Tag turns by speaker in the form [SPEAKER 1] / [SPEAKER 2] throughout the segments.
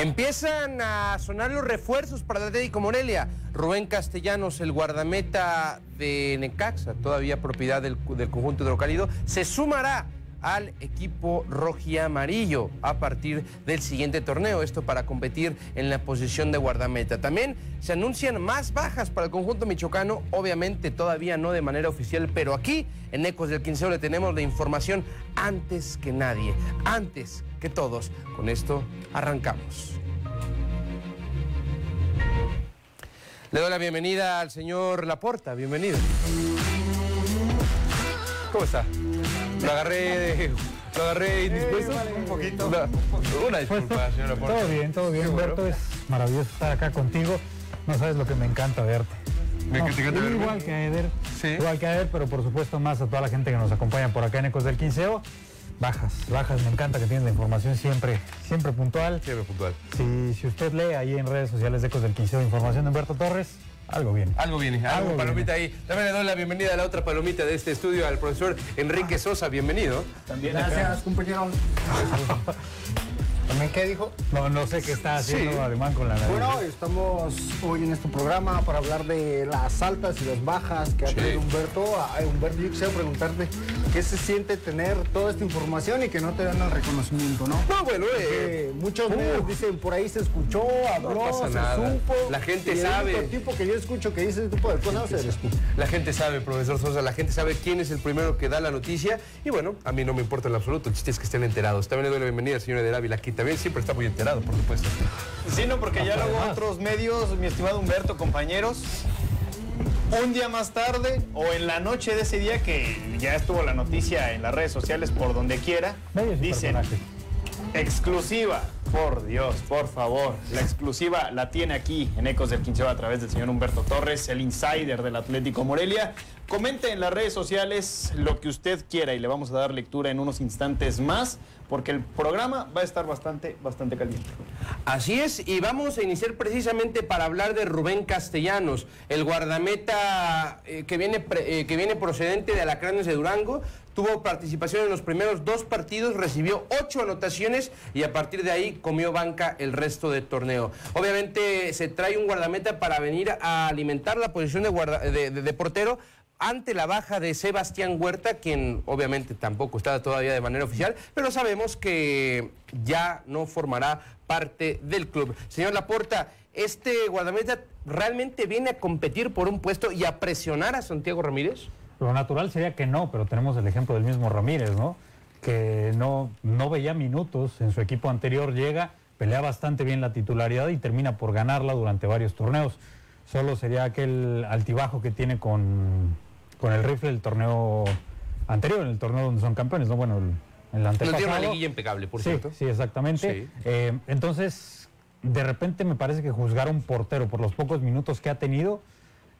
[SPEAKER 1] Empiezan a sonar los refuerzos para Atlético Morelia. Rubén Castellanos, el guardameta de Necaxa, todavía propiedad del, del conjunto hidrocálido, se sumará al equipo amarillo a partir del siguiente torneo. Esto para competir en la posición de guardameta. También se anuncian más bajas para el conjunto michoacano, obviamente todavía no de manera oficial, pero aquí en Ecos del Quinceo le tenemos la información antes que nadie, antes que todos. Con esto arrancamos. Le doy la bienvenida al señor Laporta, bienvenido. ¿Cómo está? Lo agarré, de, lo agarré indispuesto.
[SPEAKER 2] un poquito.
[SPEAKER 1] Una, disculpa, señor Laporta.
[SPEAKER 2] Todo bien, todo bien, Humberto. Es maravilloso estar acá contigo. No sabes lo que me encanta verte.
[SPEAKER 1] Me
[SPEAKER 2] No,
[SPEAKER 1] encanta verme.
[SPEAKER 2] igual que a Eder,
[SPEAKER 1] Sí.
[SPEAKER 2] igual que a Eder, pero por supuesto más a toda la gente que nos acompaña por acá en Ecos del Quinceo. Bajas, bajas, me encanta que tienes la información siempre, siempre puntual.
[SPEAKER 1] Siempre puntual.
[SPEAKER 2] Si, si usted lee ahí en redes sociales de Ecos del Quinceo información de Humberto Torres, algo bien.
[SPEAKER 1] Algo viene, algo,
[SPEAKER 2] Algo
[SPEAKER 1] palomita ahí. También le doy la bienvenida a la otra palomita de este estudio, al profesor Enrique Sosa. Bienvenido.
[SPEAKER 3] Gracias, compañero. ¿También qué dijo?
[SPEAKER 2] No, no sé qué está haciendo
[SPEAKER 1] Sí.
[SPEAKER 2] Alemán con la nariz.
[SPEAKER 3] Bueno, estamos hoy en este programa para hablar de las altas y las bajas que ha
[SPEAKER 1] Sí.
[SPEAKER 3] tenido Humberto. Ay, Humberto, yo quisiera preguntarte qué se siente tener toda esta información y que no te dan el reconocimiento, ¿no?
[SPEAKER 1] No, bueno, eh,
[SPEAKER 3] muchos medios dicen por ahí se escuchó, habló,
[SPEAKER 1] No pasa
[SPEAKER 3] se
[SPEAKER 1] nada.
[SPEAKER 3] supo.
[SPEAKER 1] La gente
[SPEAKER 3] y el
[SPEAKER 1] sabe.
[SPEAKER 3] único tipo que yo escucho que dice ese tipo de cosas eres tú.
[SPEAKER 1] la gente sabe, profesor Sosa, la gente sabe quién es el primero que da la noticia. Y bueno, a mí no me importa en absoluto. El chiste es que estén enterados. También le doy la bienvenida al señor de Ávila, que también siempre está muy enterado, por supuesto.
[SPEAKER 4] Sí, no, porque ya luego otros medios, mi estimado Humberto, compañeros, un día más tarde o en la noche de ese día que ya estuvo la noticia en las redes sociales por donde quiera, dicen exclusiva. Por Dios, por favor. La exclusiva la tiene aquí en Ecos del Quinceo a través del señor Humberto Torres, el insider del Atlético Morelia. Comente en las redes sociales lo que usted quiera y le vamos a dar lectura en unos instantes más, porque el programa va a estar bastante, bastante caliente.
[SPEAKER 1] Así es, y vamos a iniciar precisamente para hablar de Rubén Castellanos, el guardameta eh, que, viene eh, que viene procedente de Alacranes de Durango. Tuvo participación en los primeros dos partidos, recibió ocho anotaciones y a partir de ahí comió banca el resto del torneo. Obviamente se trae un guardameta para venir a alimentar la posición de, guarda- de- de- portero ante la baja de Sebastián Huerta, quien obviamente tampoco está todavía de manera oficial, pero sabemos que ya no formará parte del club. Señor Laporta, este guardameta realmente viene a competir por un puesto y a presionar a Santiago Ramírez.
[SPEAKER 2] Lo natural sería que no, pero tenemos el ejemplo del mismo Ramírez, ¿no? Que no, no veía minutos en su equipo anterior, llega, pelea bastante bien la titularidad y termina por ganarla durante varios torneos. Solo sería aquel altibajo que tiene con, con el rifle el torneo anterior, en el torneo donde son campeones, ¿no? Bueno, el, el
[SPEAKER 1] una liguilla impecable, por
[SPEAKER 2] sí,
[SPEAKER 1] cierto.
[SPEAKER 2] Sí, exactamente.
[SPEAKER 1] Sí.
[SPEAKER 2] Eh, entonces, de repente me parece que juzgar a un portero por los pocos minutos que ha tenido,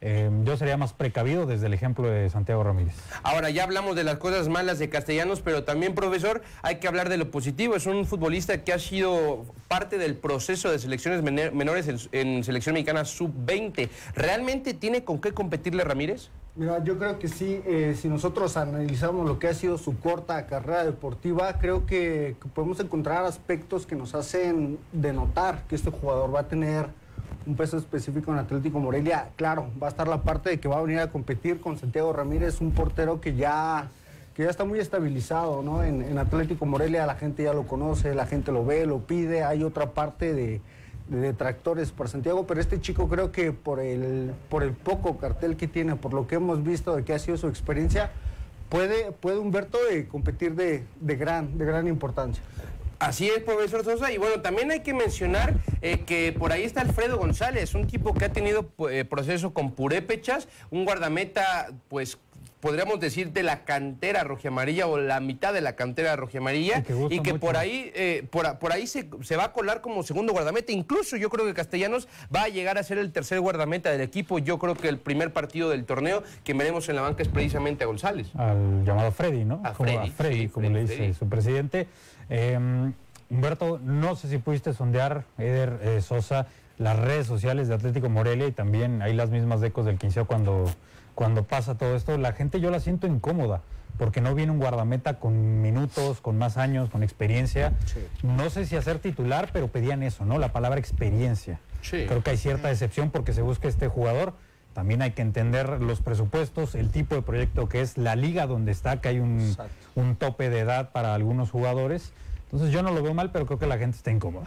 [SPEAKER 2] eh, yo sería más precavido desde el ejemplo de Santiago Ramírez.
[SPEAKER 1] Ahora ya hablamos de las cosas malas de Castellanos, pero también, profesor, hay que hablar de lo positivo. Es un futbolista que ha sido parte del proceso de selecciones menores en, en selección mexicana sub-20. ¿Realmente tiene con qué competirle Ramírez?
[SPEAKER 3] Mira, yo creo que sí, eh, si nosotros analizamos lo que ha sido su corta carrera deportiva, creo que, que podemos encontrar aspectos que nos hacen denotar que este jugador va a tener un peso específico en Atlético Morelia. Claro, va a estar la parte de que va a venir a competir con Santiago Ramírez, un portero que ya, que ya está muy estabilizado ¿no? en, Atlético Morelia, la gente ya lo conoce, la gente lo ve, lo pide, hay otra parte de de detractores por Santiago, pero este chico creo que por el, por el poco cartel que tiene, por lo que hemos visto de que ha sido su experiencia, puede, puede Humberto eh, competir de, de gran, de gran importancia.
[SPEAKER 1] Así es, profesor Sosa. Y bueno, también hay que mencionar eh, que por ahí está Alfredo González, un tipo que ha tenido pu- eh, proceso con purépechas, un guardameta, pues podríamos decir de la cantera rojiamarilla o la mitad de la cantera rojiamarilla
[SPEAKER 2] Y que
[SPEAKER 1] y que
[SPEAKER 2] mucho.
[SPEAKER 1] por ahí eh, por, ahí se, se va a colar como segundo guardameta incluso yo creo que Castellanos va a llegar a ser el tercer guardameta del equipo yo creo que el primer partido del torneo que veremos en la banca es precisamente a González
[SPEAKER 2] Al llamado Freddy, ¿no?
[SPEAKER 1] A
[SPEAKER 2] Como
[SPEAKER 1] Freddy,
[SPEAKER 2] Freddy,
[SPEAKER 1] sí,
[SPEAKER 2] como
[SPEAKER 1] Freddy,
[SPEAKER 2] le dice
[SPEAKER 1] Freddy.
[SPEAKER 2] su presidente. Eh, Humberto, no sé si pudiste sondear, Eder eh, Sosa, las redes sociales de Atlético Morelia y también ahí las mismas decos del quinceo cuando, cuando pasa todo esto. La gente yo la siento incómoda porque no viene un guardameta con minutos, con más años, con experiencia. No sé si hacer titular, pero pedían eso, ¿no? La palabra experiencia.
[SPEAKER 1] Sí.
[SPEAKER 2] Creo que hay cierta decepción porque se busca este jugador. También hay que entender los presupuestos, el tipo de proyecto que es la liga donde está, que hay un, un tope de edad para algunos jugadores. Entonces yo no lo veo mal, pero creo que la gente está incómoda.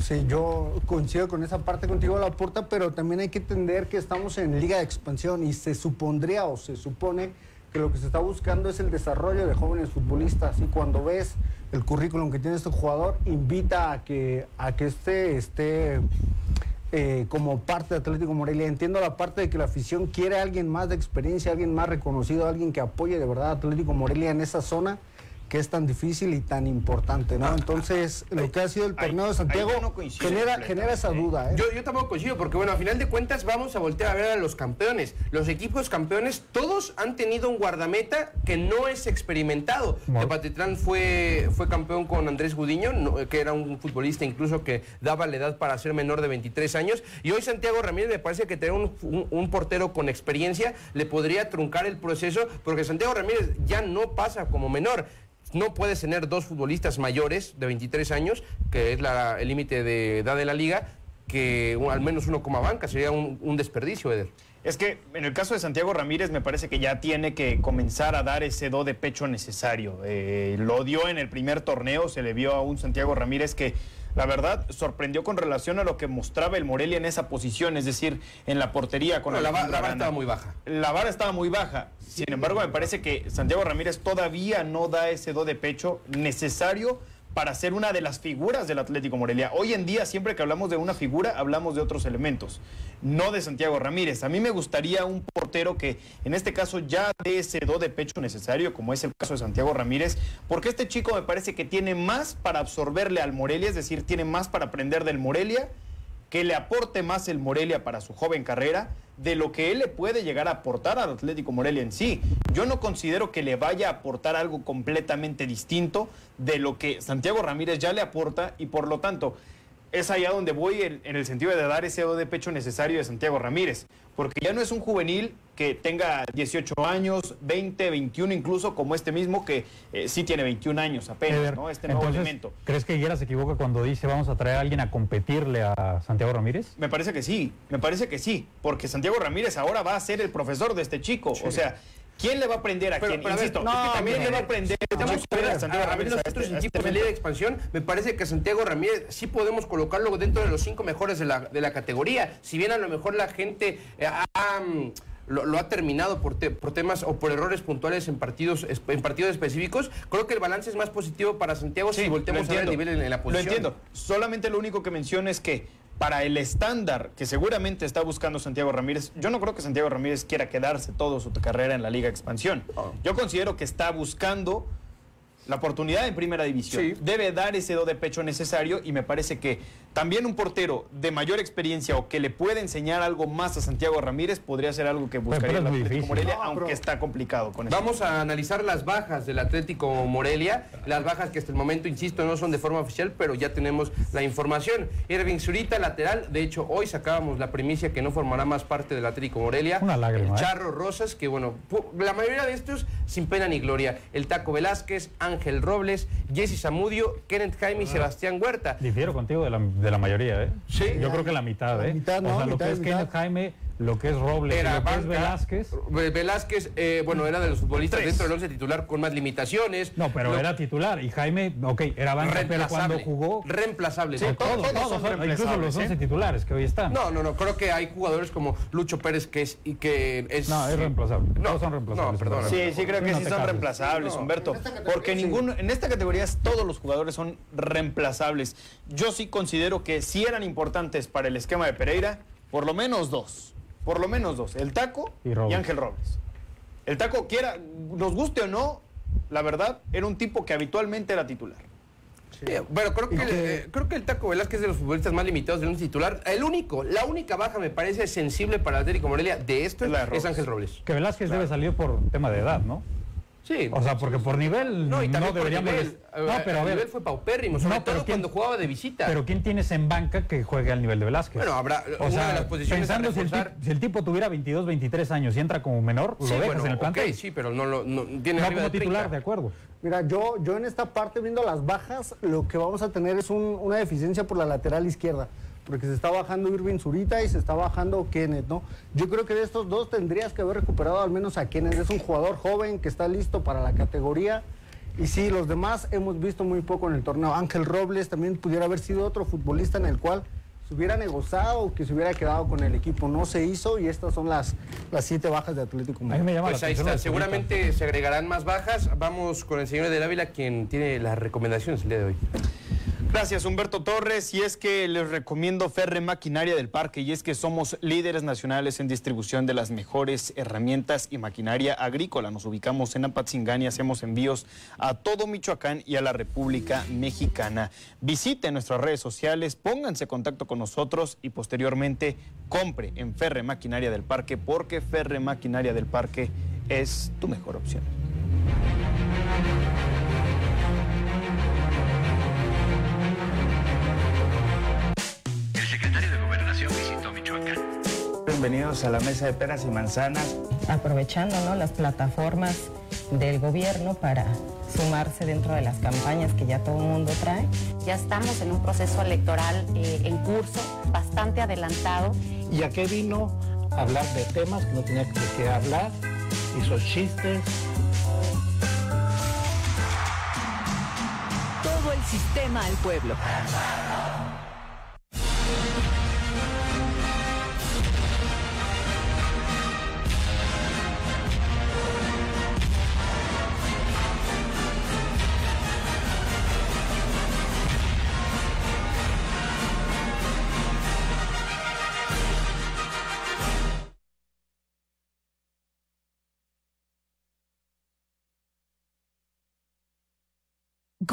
[SPEAKER 3] Sí, yo coincido con esa parte contigo, la puerta, pero también hay que entender que estamos en liga de expansión y se supondría o se supone que lo que se está buscando es el desarrollo de jóvenes futbolistas y cuando ves el currículum que tiene este jugador invita a que a que este esté eh, como parte de Atlético Morelia. Entiendo la parte de que la afición quiere a alguien más de experiencia, alguien más reconocido, alguien que apoye de verdad a Atlético Morelia en esa zona que es tan difícil y tan importante, ¿no? Entonces, lo que ha sido el torneo de Santiago
[SPEAKER 4] no
[SPEAKER 3] genera, esa duda, ¿eh?
[SPEAKER 1] Yo, yo tampoco coincido, porque bueno, a final de cuentas vamos a voltear a ver a los campeones. Los equipos campeones, todos han tenido un guardameta que no es experimentado. Tepatitlán fue, fue campeón con Andrés Gudiño, no- que era un futbolista incluso que daba la edad para ser menor de 23 años. Y hoy Santiago Ramírez me parece que tener un, un- un portero con experiencia le podría truncar el proceso, porque Santiago Ramírez ya no pasa como menor. No puedes tener dos futbolistas mayores de 23 años, que es el límite de edad de la liga, que al menos uno coma banca. Sería un, un desperdicio, Eder.
[SPEAKER 4] Es que en el caso de Santiago Ramírez me parece que ya tiene que comenzar a dar ese do de pecho necesario. Eh, lo dio en el primer torneo, se le vio a un Santiago Ramírez que la verdad sorprendió con relación a lo que mostraba el Morelia en esa posición, es decir, en la portería con
[SPEAKER 1] la, la vara estaba muy baja.
[SPEAKER 4] La vara estaba muy baja. Sin embargo, me parece que Santiago Ramírez todavía no da ese do de pecho necesario para ser una de las figuras del Atlético Morelia. Hoy en día, siempre que hablamos de una figura, hablamos de otros elementos, no de Santiago Ramírez. A mí me gustaría un portero que, en este caso, ya dé ese do de pecho necesario, como es el caso de Santiago Ramírez, porque este chico me parece que tiene más para absorberle al Morelia, es decir, tiene más para aprender del Morelia que le aporte más el Morelia para su joven carrera de lo que él le puede llegar a aportar al Atlético Morelia en sí. Yo no considero que le vaya a aportar algo completamente distinto de lo que Santiago Ramírez ya le aporta y por lo tanto es allá donde voy en, en el sentido de dar ese do de pecho necesario de Santiago Ramírez, porque ya no es un juvenil que tenga 18 años, 20, 21 incluso, como este mismo que eh, sí tiene 21 años apenas,
[SPEAKER 2] Eder,
[SPEAKER 4] ¿no? Este nuevo
[SPEAKER 2] entonces,
[SPEAKER 4] elemento.
[SPEAKER 2] ¿Crees que Higuera se equivoca cuando dice vamos a traer a alguien a competirle a Santiago Ramírez?
[SPEAKER 4] Me parece que sí, me parece que sí, porque Santiago Ramírez ahora va a ser el profesor de este chico. O sea, ¿quién le va a aprender a
[SPEAKER 1] Pero-
[SPEAKER 4] quién?
[SPEAKER 1] pero a ver,
[SPEAKER 4] Insisto,
[SPEAKER 1] es que
[SPEAKER 4] no,
[SPEAKER 1] también
[SPEAKER 4] ¿quién le va a aprender
[SPEAKER 1] Estamos
[SPEAKER 4] a ver a Santiago
[SPEAKER 1] a, a ver
[SPEAKER 4] a
[SPEAKER 1] nosotros
[SPEAKER 4] este- a
[SPEAKER 1] equipos de Liga de? Expansión, me parece que Santiago Ramírez sí podemos colocarlo dentro de los cinco mejores de la, de la categoría. Si bien a lo mejor la gente eh, lo, lo ha terminado por, te- por temas o por errores puntuales en partidos en partidos específicos, creo que el balance es más positivo para Santiago si volteamos
[SPEAKER 4] lo
[SPEAKER 1] a ver el nivel en, en la
[SPEAKER 4] Lo
[SPEAKER 1] posición.
[SPEAKER 4] entiendo. Solamente lo único que menciono es que para el estándar que seguramente está buscando Santiago Ramírez, yo no creo que Santiago Ramírez quiera quedarse toda su carrera en la Liga Expansión. Yo considero que está buscando la oportunidad en primera división.
[SPEAKER 1] Sí.
[SPEAKER 4] Debe dar ese do de pecho necesario y me parece que también un portero de mayor experiencia o que le puede enseñar algo más a Santiago Ramírez podría ser algo que buscaría el Atlético. Morelia,
[SPEAKER 3] No,
[SPEAKER 4] aunque está complicado con eso.
[SPEAKER 1] Vamos a analizar las bajas del Atlético Morelia, las bajas que hasta el momento, insisto, no son de forma oficial, pero ya tenemos la información. Irving Zurita, lateral, de hecho hoy sacábamos la primicia que no formará más parte del Atlético Morelia.
[SPEAKER 2] Una lágrima,
[SPEAKER 1] El
[SPEAKER 2] ¿eh?
[SPEAKER 1] Charro Rosas, que bueno, la mayoría de estos sin pena ni gloria. El Taco Velázquez, Ángel Robles, Jesse Zamudio, Kenneth Jaime y Sebastián Huerta.
[SPEAKER 2] Difiero contigo de la, de la mayoría, ¿eh?
[SPEAKER 1] Sí.
[SPEAKER 2] Yo creo que la mitad,
[SPEAKER 3] La
[SPEAKER 2] ¿eh?
[SPEAKER 3] mitad,
[SPEAKER 2] o
[SPEAKER 3] ¿no?
[SPEAKER 2] sea, lo
[SPEAKER 3] Mitad
[SPEAKER 2] que es
[SPEAKER 3] mitad.
[SPEAKER 2] Kenneth Jaime, lo que es Robles, y lo que es. Velázquez.
[SPEAKER 1] Ve- Velázquez, eh, bueno, era de los futbolistas
[SPEAKER 4] Tres.
[SPEAKER 1] dentro del once titular con más limitaciones.
[SPEAKER 2] No, pero
[SPEAKER 1] Lo-
[SPEAKER 2] era titular. Y Jaime, ok, era banca, pero cuando jugó...
[SPEAKER 1] Reemplazable.
[SPEAKER 4] Sí,
[SPEAKER 1] ¿no?
[SPEAKER 4] todos-
[SPEAKER 2] Todos,
[SPEAKER 4] todos
[SPEAKER 2] todos,
[SPEAKER 4] son
[SPEAKER 2] son- incluso los 11
[SPEAKER 4] ¿eh?
[SPEAKER 2] titulares que hoy están.
[SPEAKER 1] No, no, no, creo que hay jugadores como Lucho Pérez que es y que es
[SPEAKER 2] No, es reemplazable.
[SPEAKER 1] No,
[SPEAKER 2] Todos son reemplazables.
[SPEAKER 1] no, perdona.
[SPEAKER 4] Sí, sí creo que
[SPEAKER 2] No
[SPEAKER 4] sí son reemplazables,
[SPEAKER 1] No.
[SPEAKER 4] Humberto. Porque
[SPEAKER 3] sí.
[SPEAKER 4] ninguno, en esta categoría todos los jugadores son reemplazables. Yo sí considero que si eran importantes para el esquema de Pereira, por lo menos dos. Por lo menos dos. El Taco
[SPEAKER 2] Y.
[SPEAKER 4] Ángel Robles. El Taco, quiera, nos guste o no, la verdad, era un tipo que habitualmente era titular.
[SPEAKER 1] Sí, Pero creo que, eh, creo que el Taco Velázquez es de los futbolistas más limitados del once titular. El único, la única baja me parece sensible para Atlético Morelia de esto
[SPEAKER 4] Es.
[SPEAKER 1] Ángel Robles.
[SPEAKER 2] Que Velázquez debe salir por tema de edad, ¿no?
[SPEAKER 1] Sí.
[SPEAKER 2] O sea, porque por nivel no,
[SPEAKER 1] No, y también por
[SPEAKER 2] deberíamos...
[SPEAKER 1] nivel.
[SPEAKER 2] No, pero a ver,
[SPEAKER 1] nivel fue paupérrimo, sobre
[SPEAKER 2] No, pero
[SPEAKER 1] todo
[SPEAKER 2] ¿quién-
[SPEAKER 1] cuando jugaba de visita.
[SPEAKER 2] pero ¿quién tienes en banca que juegue al nivel de Velázquez?
[SPEAKER 1] Bueno, habrá-
[SPEAKER 2] o
[SPEAKER 1] una
[SPEAKER 2] sea,
[SPEAKER 1] de las posiciones a
[SPEAKER 2] pensando si el, si el tipo tuviera 22, 23 años y entra como menor, lo
[SPEAKER 1] sí,
[SPEAKER 2] dejas
[SPEAKER 1] bueno,
[SPEAKER 2] en el plantel.
[SPEAKER 1] sí, pero no lo no, tiene
[SPEAKER 2] no como
[SPEAKER 1] de 30.
[SPEAKER 2] titular, de acuerdo.
[SPEAKER 3] Mira, yo, yo en esta parte, viendo las bajas, lo que vamos a tener es un- una deficiencia por la lateral izquierda. Porque se está bajando Irving Zurita y se está bajando Kenneth, ¿no? Yo creo que de estos dos tendrías que haber recuperado al menos a Kenneth. Es un jugador joven que está listo para la categoría. Y sí, los demás hemos visto muy poco en el torneo. Ángel Robles también pudiera haber sido otro futbolista en el cual se hubiera negociado o que se hubiera quedado con el equipo. No se hizo y estas son las, las siete bajas de Atlético
[SPEAKER 2] llama
[SPEAKER 1] Pues
[SPEAKER 2] la
[SPEAKER 1] ahí está, seguramente se agregarán más bajas. Vamos con el señor de Ávila, quien tiene las recomendaciones el día de hoy.
[SPEAKER 4] Gracias, Humberto Torres. Y es que les recomiendo Ferre Maquinaria del Parque. Y es que somos líderes nacionales en distribución de las mejores herramientas y maquinaria agrícola. Nos ubicamos en Apatzingán y hacemos envíos a todo Michoacán y a la República Mexicana. Visiten nuestras redes sociales, pónganse en contacto con nosotros y posteriormente compre en Ferre Maquinaria del Parque porque Ferre Maquinaria del Parque es tu mejor opción.
[SPEAKER 5] Bienvenidos a la mesa de peras y manzanas.
[SPEAKER 6] aprovechando ¿no? las plataformas del gobierno para sumarse dentro de las campañas que ya todo el mundo trae.
[SPEAKER 7] Ya estamos en un proceso electoral eh, en curso, bastante adelantado.
[SPEAKER 8] ¿Y a qué vino? A hablar de temas que no tenía qué hablar, hizo chistes.
[SPEAKER 9] Todo el sistema al pueblo.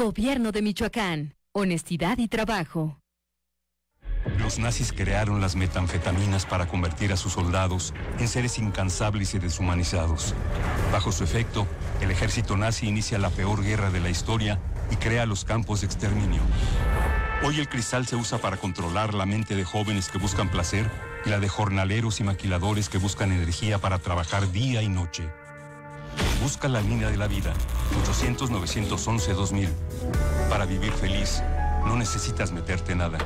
[SPEAKER 9] Gobierno de Michoacán. Honestidad y trabajo.
[SPEAKER 10] Los nazis crearon las metanfetaminas para convertir a sus soldados en seres incansables y deshumanizados. Bajo su efecto, el ejército nazi inicia la peor guerra de la historia y crea los campos de exterminio. Hoy el cristal se usa para controlar la mente de jóvenes que buscan placer y la de jornaleros y maquiladores que buscan energía para trabajar día y noche. Busca la línea de la vida, 800-911-2000. Para vivir feliz, no necesitas meterte nada.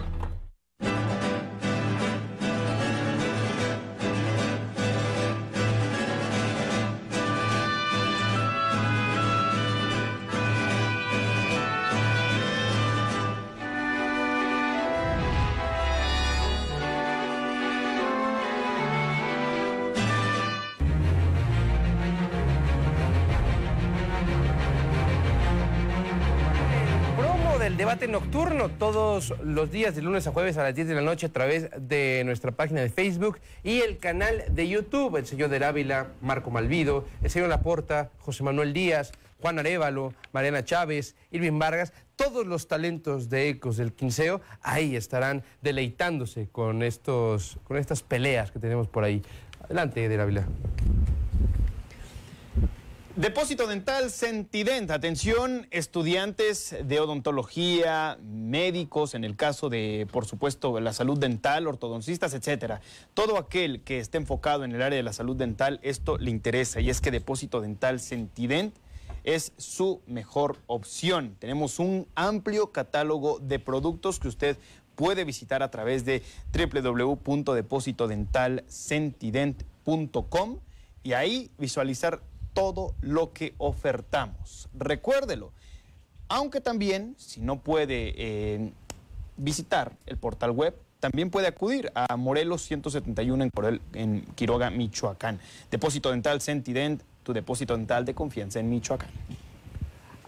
[SPEAKER 1] Nocturno todos los días de lunes a jueves a las 10 de la noche a través de nuestra página de Facebook y el canal de YouTube. El señor de Ávila, Marco Malvido, el señor Laporta, José Manuel Díaz, Juan Arevalo, Mariana Chávez, Irving Vargas, todos los talentos de Ecos del Quinceo, ahí estarán deleitándose con, estos, con estas peleas que tenemos por ahí. Adelante, de Ávila.
[SPEAKER 4] Depósito Dental Sentident. Atención, estudiantes de odontología, médicos, en el caso de, por supuesto, la salud dental, ortodoncistas, etcétera. Todo aquel que esté enfocado en el área de la salud dental, esto le interesa. Y es que Depósito Dental Sentident es su mejor opción. Tenemos un amplio catálogo de productos que usted puede visitar a través de www.depositodentalsentident.com y ahí visualizar todo lo que ofertamos. Recuérdelo, aunque también, si no puede eh, visitar el portal web, también puede acudir a Morelos 171 en, Quiroga, Michoacán. Depósito Dental Sentident, tu depósito dental de confianza en Michoacán.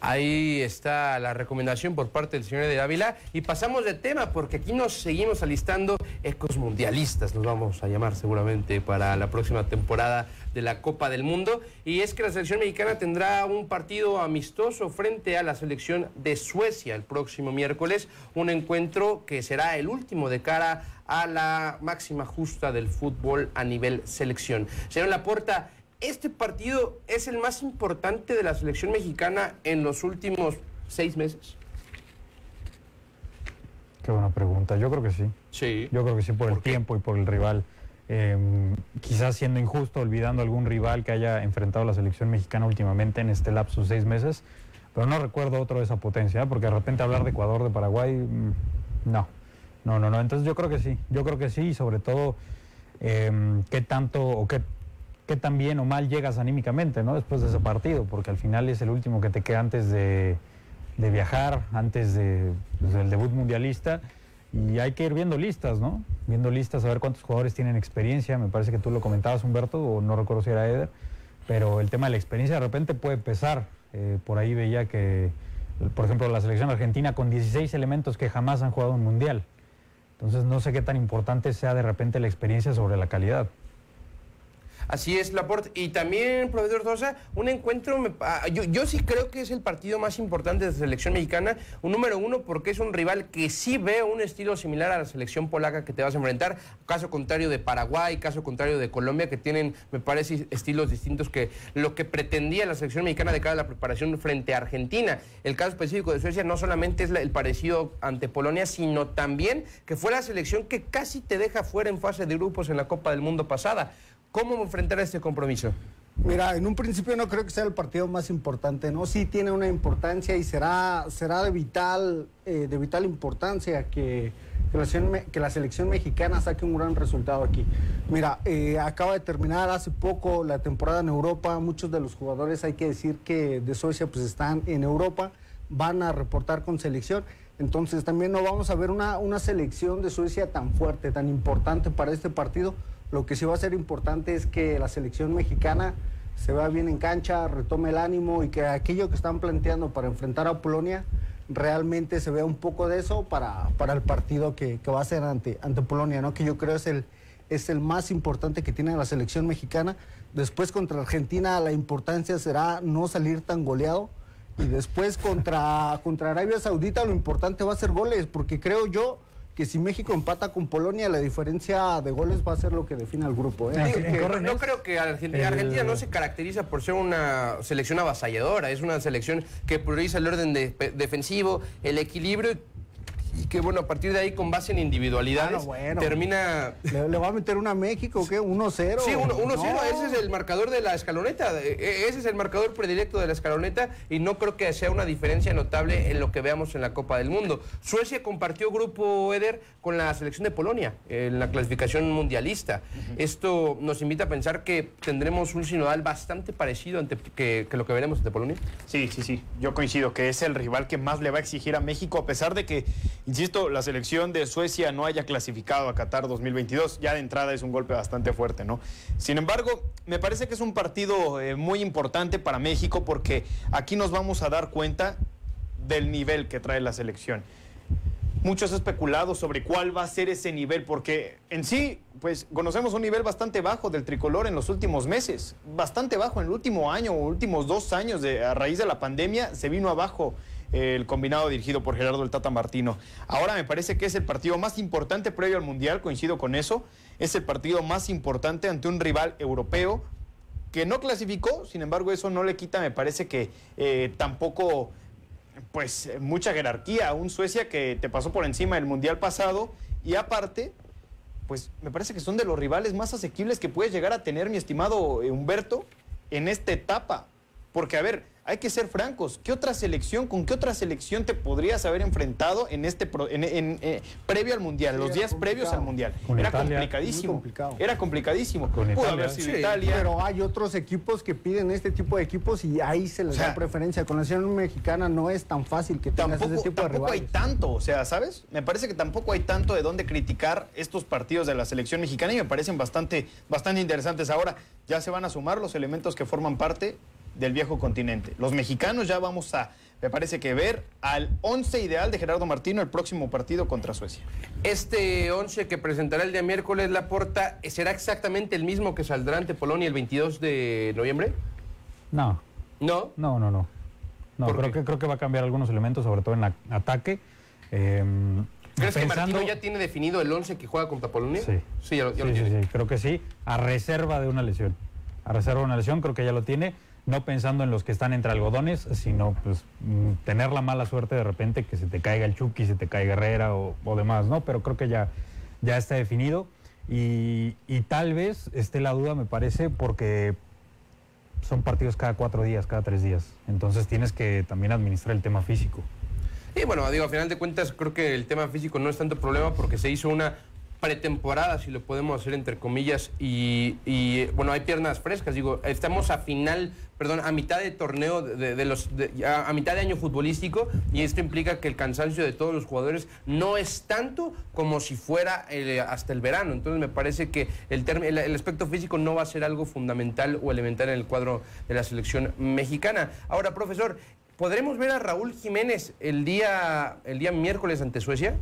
[SPEAKER 1] Ahí está la recomendación por parte del señor de Ávila. Y pasamos de tema porque aquí nos seguimos alistando ecos mundialistas, nos vamos a llamar seguramente para la próxima temporada de la Copa del Mundo. Y es que la selección mexicana tendrá un partido amistoso frente a la selección de Suecia el próximo miércoles. Un encuentro que será el último de cara a la máxima justa del fútbol a nivel selección. Señor Laporta, este partido es el más importante de la selección mexicana en los últimos seis meses.
[SPEAKER 2] Qué buena pregunta. Yo creo que sí.
[SPEAKER 1] Sí.
[SPEAKER 2] Yo creo que sí por, el tiempo y por el rival. Eh, quizás siendo injusto, olvidando algún rival que haya enfrentado a la selección mexicana últimamente en este lapso de seis meses, pero no recuerdo otro de esa potencia, ¿eh? porque de repente hablar de Ecuador, de Paraguay, mm, no, no, no, no. Entonces yo creo que sí, yo creo que sí, y sobre todo eh, qué tanto o qué, qué tan bien o mal llegas anímicamente, ¿no? Después de ese partido, porque al final es el último que te queda antes de, de viajar, antes pues, del debut mundialista. Y hay que ir viendo listas, ¿no? Viendo listas, a ver cuántos jugadores tienen experiencia. Me parece que tú lo comentabas, Humberto, o no recuerdo si era Eder. Pero el tema de la experiencia de repente puede pesar. Eh, por ahí veía que, por ejemplo, la selección argentina con 16 elementos que jamás han jugado un mundial. Entonces no sé qué tan importante sea de repente la experiencia sobre la calidad.
[SPEAKER 1] Así es, Laporte. Y también, profesor Sosa, un encuentro, me yo, yo sí creo que es el partido más importante de la selección mexicana. Un número uno, porque es un rival que sí ve un estilo similar a la selección polaca que te vas a enfrentar. Caso contrario de Paraguay, caso contrario de Colombia, que tienen, me parece, estilos distintos que lo que pretendía la selección mexicana de cara a la preparación frente a Argentina. El caso específico de Suecia no solamente es el parecido ante Polonia, sino también que fue la selección que casi te deja fuera en fase de grupos en la Copa del Mundo pasada. ¿Cómo enfrentar este compromiso?
[SPEAKER 3] Mira, en un principio no creo que sea el partido más importante, ¿no? Sí tiene una importancia y será, será de, vital, eh, de vital importancia que, que la selección, que la selección mexicana saque un gran resultado aquí. Mira, eh, acaba de terminar hace poco la temporada en Europa, muchos de los jugadores, hay que decir que de Suecia pues están en Europa, van a reportar con selección. Entonces también no vamos a ver una, una selección de Suecia tan fuerte, tan importante para este partido. Lo que sí va a ser importante es que la selección mexicana se vea bien en cancha, retome el ánimo y que aquello que están planteando para enfrentar a Polonia realmente se vea un poco de eso para, para el partido que, que va a ser ante, ante Polonia, ¿no? que yo creo es el, es el más importante que tiene la selección mexicana. Después contra Argentina la importancia será no salir tan goleado. Y después contra, contra Arabia Saudita lo importante va a ser goles, porque creo yo que si México empata con Polonia, la diferencia de goles va a ser lo que define al grupo. ¿eh? Que-
[SPEAKER 1] no, no creo que Argentina,
[SPEAKER 3] El-
[SPEAKER 1] Argentina no se caracteriza por ser una selección avasalladora, es una selección que prioriza el orden de- defensivo, el equilibrio y que bueno, a partir de ahí con base en individualidades
[SPEAKER 3] Ah, bueno.
[SPEAKER 1] termina...
[SPEAKER 3] ¿Le, le va a meter una a México o qué? ¿1-0?
[SPEAKER 1] Sí, 1-0,
[SPEAKER 3] No.
[SPEAKER 1] ese es el marcador de la escaloneta, eh, eh, ese es el marcador predilecto de la escaloneta y no creo que sea una diferencia notable en lo que veamos en la Copa del Mundo. Suecia compartió grupo Eder con la selección de Polonia en la clasificación mundialista. Esto nos invita a pensar que tendremos un sinodal bastante parecido ante, que, que lo que veremos ante Polonia.
[SPEAKER 4] Sí, sí, sí. Yo coincido que es el rival que más le va a exigir a México, a pesar de que, insisto, la selección de Suecia no haya clasificado a Qatar 2022. Ya de entrada es un golpe bastante fuerte, ¿no? Sin embargo, me parece que es un partido eh, muy importante para México porque aquí nos vamos a dar cuenta del nivel que trae la selección. Muchos especulado sobre cuál va a ser ese nivel, porque en sí, pues conocemos un nivel bastante bajo del tricolor en los últimos meses, bastante bajo en el último año o últimos dos años de, a raíz de la pandemia, se vino abajo el combinado dirigido por Gerardo el Tata Martino. Ahora me parece que es el partido más importante previo al Mundial, coincido con eso, es el partido más importante ante un rival europeo que no clasificó, sin embargo eso no le quita, me parece que eh, tampoco pues mucha jerarquía. Un Suecia que te pasó por encima del Mundial pasado y aparte, pues me parece que son de los rivales más asequibles que puedes llegar a tener, mi estimado eh, Humberto, en esta etapa. Porque, a ver, hay que ser francos. ¿Qué otra selección, con qué otra selección te podrías haber enfrentado en este pro- en, en, eh, previo al Mundial,
[SPEAKER 3] Sí,
[SPEAKER 4] los días previos al. Mundial?
[SPEAKER 2] Con
[SPEAKER 4] Era
[SPEAKER 2] Italia.
[SPEAKER 4] complicadísimo. Era complicadísimo.
[SPEAKER 2] Con
[SPEAKER 4] Pudo
[SPEAKER 2] Italia.
[SPEAKER 4] haber sido
[SPEAKER 3] Sí,
[SPEAKER 4] Italia.
[SPEAKER 3] Pero hay otros equipos que piden este tipo de equipos y ahí se les
[SPEAKER 4] O sea,
[SPEAKER 3] da preferencia. Con la selección mexicana no es tan fácil que tengas
[SPEAKER 4] tampoco,
[SPEAKER 3] ese tipo de
[SPEAKER 4] tampoco hay tanto, o sea, ¿sabes? Me parece que tampoco hay tanto de dónde criticar estos partidos de la selección mexicana y me parecen bastante, bastante interesantes. Ahora ya se van a sumar los elementos que forman parte del viejo continente. Los mexicanos ya vamos a, me parece que ver al once ideal de Gerardo Martino el próximo partido contra Suecia.
[SPEAKER 1] Este 11 que presentará el día miércoles Laporta, ¿será exactamente el mismo que saldrá ante Polonia el 22 de noviembre?
[SPEAKER 2] No,
[SPEAKER 1] ¿No?
[SPEAKER 2] no, no, no. No,
[SPEAKER 1] ¿Por
[SPEAKER 2] creo que, creo que va a cambiar algunos elementos, sobre todo en ataque. Eh,
[SPEAKER 1] ¿Crees que Martino ya tiene definido el 11 que juega contra Polonia?
[SPEAKER 2] Sí.
[SPEAKER 1] Sí, ya, lo- ya lo
[SPEAKER 2] Sí, sí,
[SPEAKER 1] tiene.
[SPEAKER 2] sí, creo que sí, a reserva de una lesión. a reserva una lesión, creo que ya lo tiene, no pensando en los que están entre algodones, sino pues mm, tener la mala suerte de repente que se te caiga el Chucky, se te caiga Herrera o, demás, ¿no? Pero creo que ya, ya está definido y, y tal vez esté la duda, me parece, porque son partidos cada cuatro días, cada tres días. Entonces tienes que también administrar el tema físico.
[SPEAKER 1] Y bueno, digo, a final de cuentas creo que el tema físico no es tanto problema porque se hizo una pretemporada, si lo podemos hacer entre comillas, y, y, bueno, hay piernas frescas, digo, estamos a final, perdón, a mitad de torneo, de, de los, de- a, mitad de año futbolístico, y esto implica que el cansancio de todos los jugadores no es tanto como si fuera eh, hasta el verano, entonces me parece que el, el, el aspecto físico no va a ser algo fundamental o elemental en el cuadro de la selección mexicana. Ahora, profesor, ¿podremos ver a Raúl Jiménez el día, el día miércoles ante Suecia?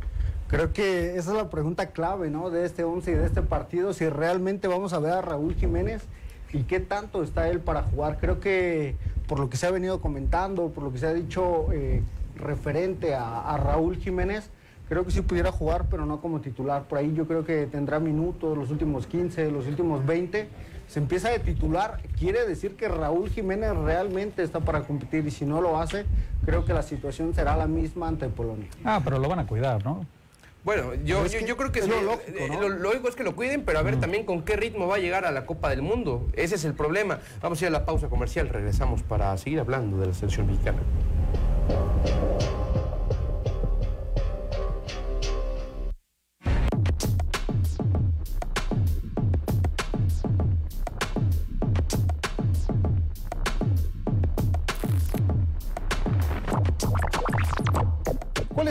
[SPEAKER 3] Creo que esa es la pregunta clave, ¿no? De este 11 y de este partido, si realmente vamos a ver a Raúl Jiménez y qué tanto está él para jugar. Creo que por lo que se ha venido comentando, por lo que se ha dicho eh, referente a, a Raúl Jiménez, creo que sí pudiera jugar, pero no como titular. Por ahí yo creo que tendrá minutos, los últimos 15, los últimos 20. Se empieza de titular, quiere decir que Raúl Jiménez realmente está para competir y si no lo hace, creo que la situación será la misma ante Polonia.
[SPEAKER 2] Ah, pero lo van a cuidar, ¿no?
[SPEAKER 1] Bueno, yo, yo, creo que
[SPEAKER 3] es lo lógico,
[SPEAKER 1] eh,
[SPEAKER 3] ¿no?
[SPEAKER 1] lo lógico es que lo cuiden, pero a ver también con qué ritmo va a llegar a la Copa del Mundo. Ese es el problema. Vamos a ir a la pausa comercial, regresamos para seguir hablando de la selección mexicana.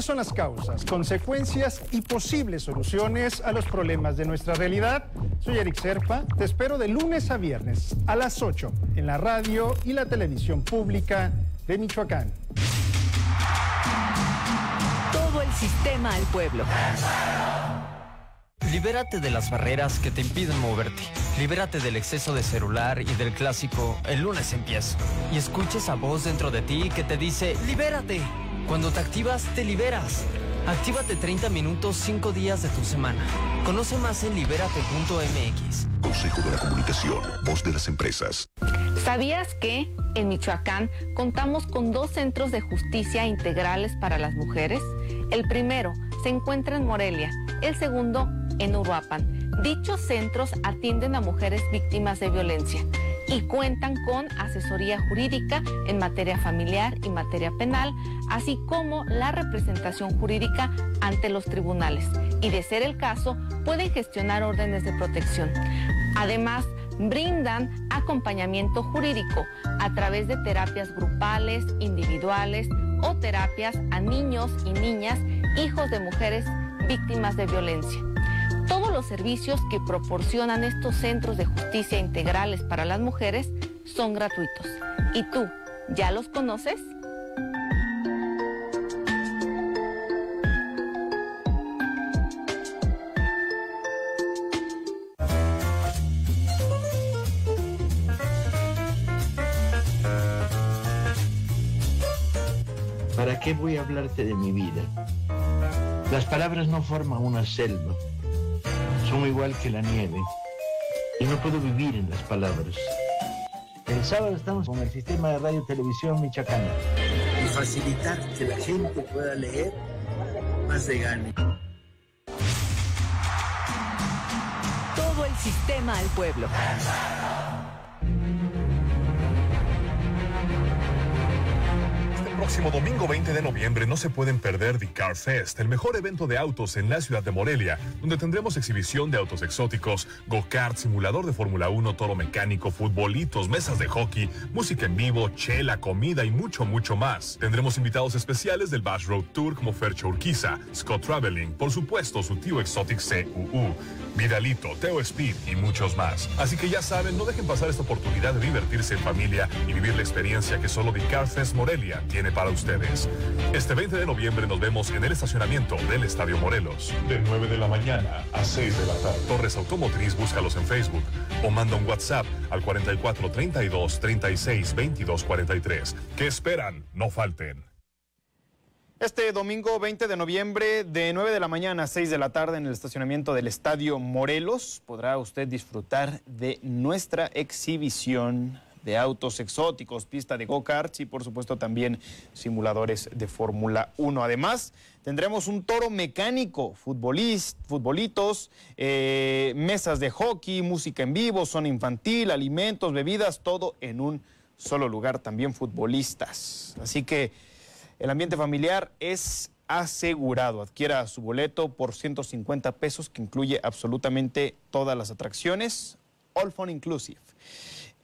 [SPEAKER 11] ¿Cuáles son las causas, consecuencias y posibles soluciones a los problemas de nuestra realidad? Soy Eric Serpa, te espero de lunes a viernes a las 8 en la radio y la televisión pública de Michoacán.
[SPEAKER 9] Todo el sistema al pueblo.
[SPEAKER 12] Libérate de las barreras que te impiden moverte. Libérate del exceso de celular y del clásico el lunes empiezo. Y escucha esa voz dentro de ti que te dice, libérate. Cuando te activas, te liberas. Actívate 30 minutos 5 días de tu semana. Conoce más en libérate.mx.
[SPEAKER 13] Consejo de la Comunicación, voz de las empresas.
[SPEAKER 7] ¿Sabías que en Michoacán contamos con dos centros de justicia integrales para las mujeres? El primero se encuentra en Morelia, el segundo en Uruapan. Dichos centros atienden a mujeres víctimas de violencia y cuentan con asesoría jurídica en materia familiar y materia penal, así como la representación jurídica ante los tribunales. Y de ser el caso, pueden gestionar órdenes de protección. Además, brindan acompañamiento jurídico a través de terapias grupales, individuales o terapias a niños y niñas, hijos de mujeres víctimas de violencia. Todos los servicios que proporcionan estos centros de justicia integrales para las mujeres son gratuitos. ¿Y tú, ya los conoces?
[SPEAKER 14] ¿Para qué voy a hablarte de mi vida? Las palabras no forman una selva. Son igual que la nieve. Y no puedo vivir en las palabras. El sábado estamos con el sistema de radio y televisión michoacana. Y facilitar que la gente pueda leer más de gane.
[SPEAKER 9] Todo el sistema al pueblo.
[SPEAKER 15] Próximo domingo 20 de noviembre no se pueden perder The Car Fest, el mejor evento de autos en la ciudad de Morelia, donde tendremos exhibición de autos exóticos, go-kart, simulador de Fórmula 1, toro mecánico, futbolitos, mesas de hockey, música en vivo, chela, comida y mucho, mucho más. Tendremos invitados especiales del Bash Road Tour como Fercho Urquiza, Scott Traveling, por supuesto su tío Exotic CUU, Vidalito, Teo Speed y muchos más. Así que ya saben, no dejen pasar esta oportunidad de divertirse en familia y vivir la experiencia que solo The Car Fest Morelia tiene para ustedes. Este 20 de noviembre nos vemos en el estacionamiento del Estadio Morelos. De 9 de la mañana a 6 de la tarde. Torres Automotriz, búscalos en Facebook o manda un WhatsApp al 44 32 36 22 43. ¿Qué esperan? No falten.
[SPEAKER 4] Este domingo 20 de noviembre, de 9 de la mañana a 6 de la tarde, en el estacionamiento del Estadio Morelos, podrá usted disfrutar de nuestra exhibición de autos exóticos, pista de go-karts y por supuesto también simuladores de Fórmula 1. Además, tendremos un toro mecánico, futbolitos, eh, mesas de hockey, música en vivo, zona infantil, alimentos, bebidas, todo en un solo lugar, también futbolistas. Así que el ambiente familiar es asegurado. Adquiera su boleto por 150 pesos que incluye absolutamente todas las atracciones, all fun inclusive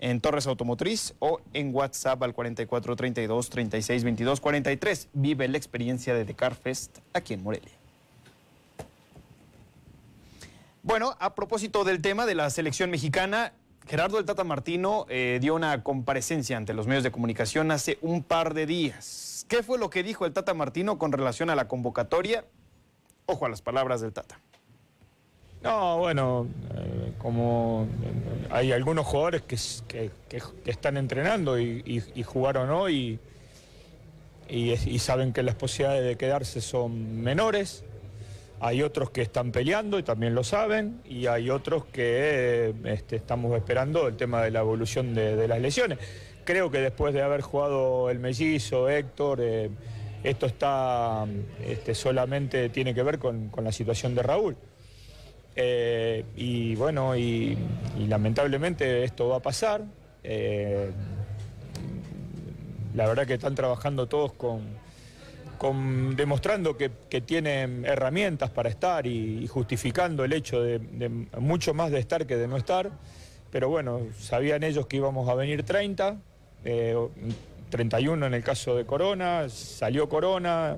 [SPEAKER 4] en Torres Automotriz o en WhatsApp al 4432 36 22 43. Vive la experiencia de The Fest aquí en Morelia. Bueno, a propósito del tema de la selección mexicana, Gerardo del Tata Martino eh, dio una comparecencia ante los medios de comunicación hace un par de días. ¿Qué fue lo que dijo el Tata Martino con relación a la convocatoria? Ojo a las palabras del Tata.
[SPEAKER 16] No, bueno, eh, como eh, hay algunos jugadores que, están entrenando y, jugaron hoy y, saben que las posibilidades de quedarse son menores. Hay otros que están peleando y también lo saben, y hay otros que eh, este, estamos esperando el tema de la evolución de, las lesiones. Creo que después de haber jugado el mellizo, Héctor, esto está este, solamente tiene que ver con la situación de Raúl. Eh, y bueno, y, lamentablemente esto va a pasar. Eh, la verdad que están trabajando todos con, demostrando que, tienen herramientas para estar y, justificando el hecho de, mucho más de estar que de no estar. Pero bueno, sabían ellos que íbamos a venir 30, eh, 31 en el caso de Corona, salió Corona,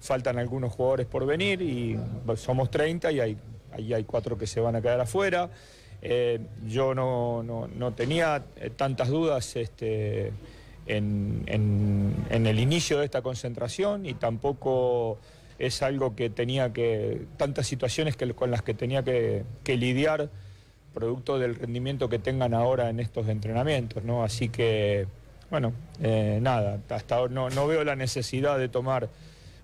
[SPEAKER 16] faltan algunos jugadores por venir y somos 30 y hay, ahí hay cuatro que se van a quedar afuera. Eh, yo no, no- no tenía eh, tantas dudas este, en, en- el inicio de esta concentración y tampoco es algo que tenía que, tantas situaciones que, con las que tenía que, que lidiar producto del rendimiento que tengan ahora en estos entrenamientos, ¿no? Así que, bueno, eh, nada, hasta ahora no, no veo la necesidad de tomar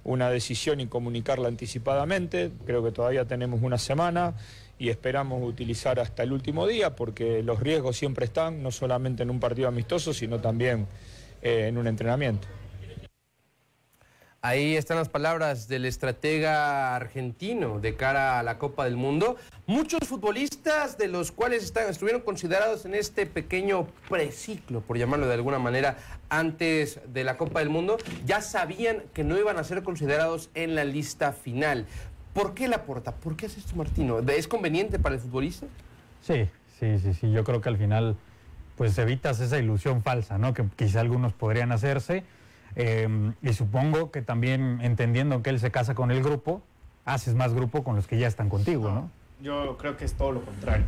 [SPEAKER 16] una decisión y comunicarla anticipadamente. Creo que todavía tenemos una semana y esperamos utilizar hasta el último día porque los riesgos siempre están, no solamente en un partido amistoso, sino también eh, en un entrenamiento.
[SPEAKER 1] Ahí están las palabras del estratega argentino de cara a la Copa del Mundo. Muchos futbolistas de los cuales estuvieron considerados en este pequeño preciclo, por llamarlo de alguna manera, antes de la Copa del Mundo, ya sabían que no iban a ser considerados en la lista final. ¿Por qué la porta? ¿Por qué hace esto Martino? ¿Es conveniente para el futbolista?
[SPEAKER 2] Sí, sí, sí, sí. Yo creo que al final, pues evitas esa ilusión falsa, ¿no? Que quizá algunos podrían hacerse. Eh, y supongo que también entendiendo que él se casa con el grupo, haces más grupo con los que ya están contigo, ¿no?
[SPEAKER 4] Yo creo que es todo lo contrario.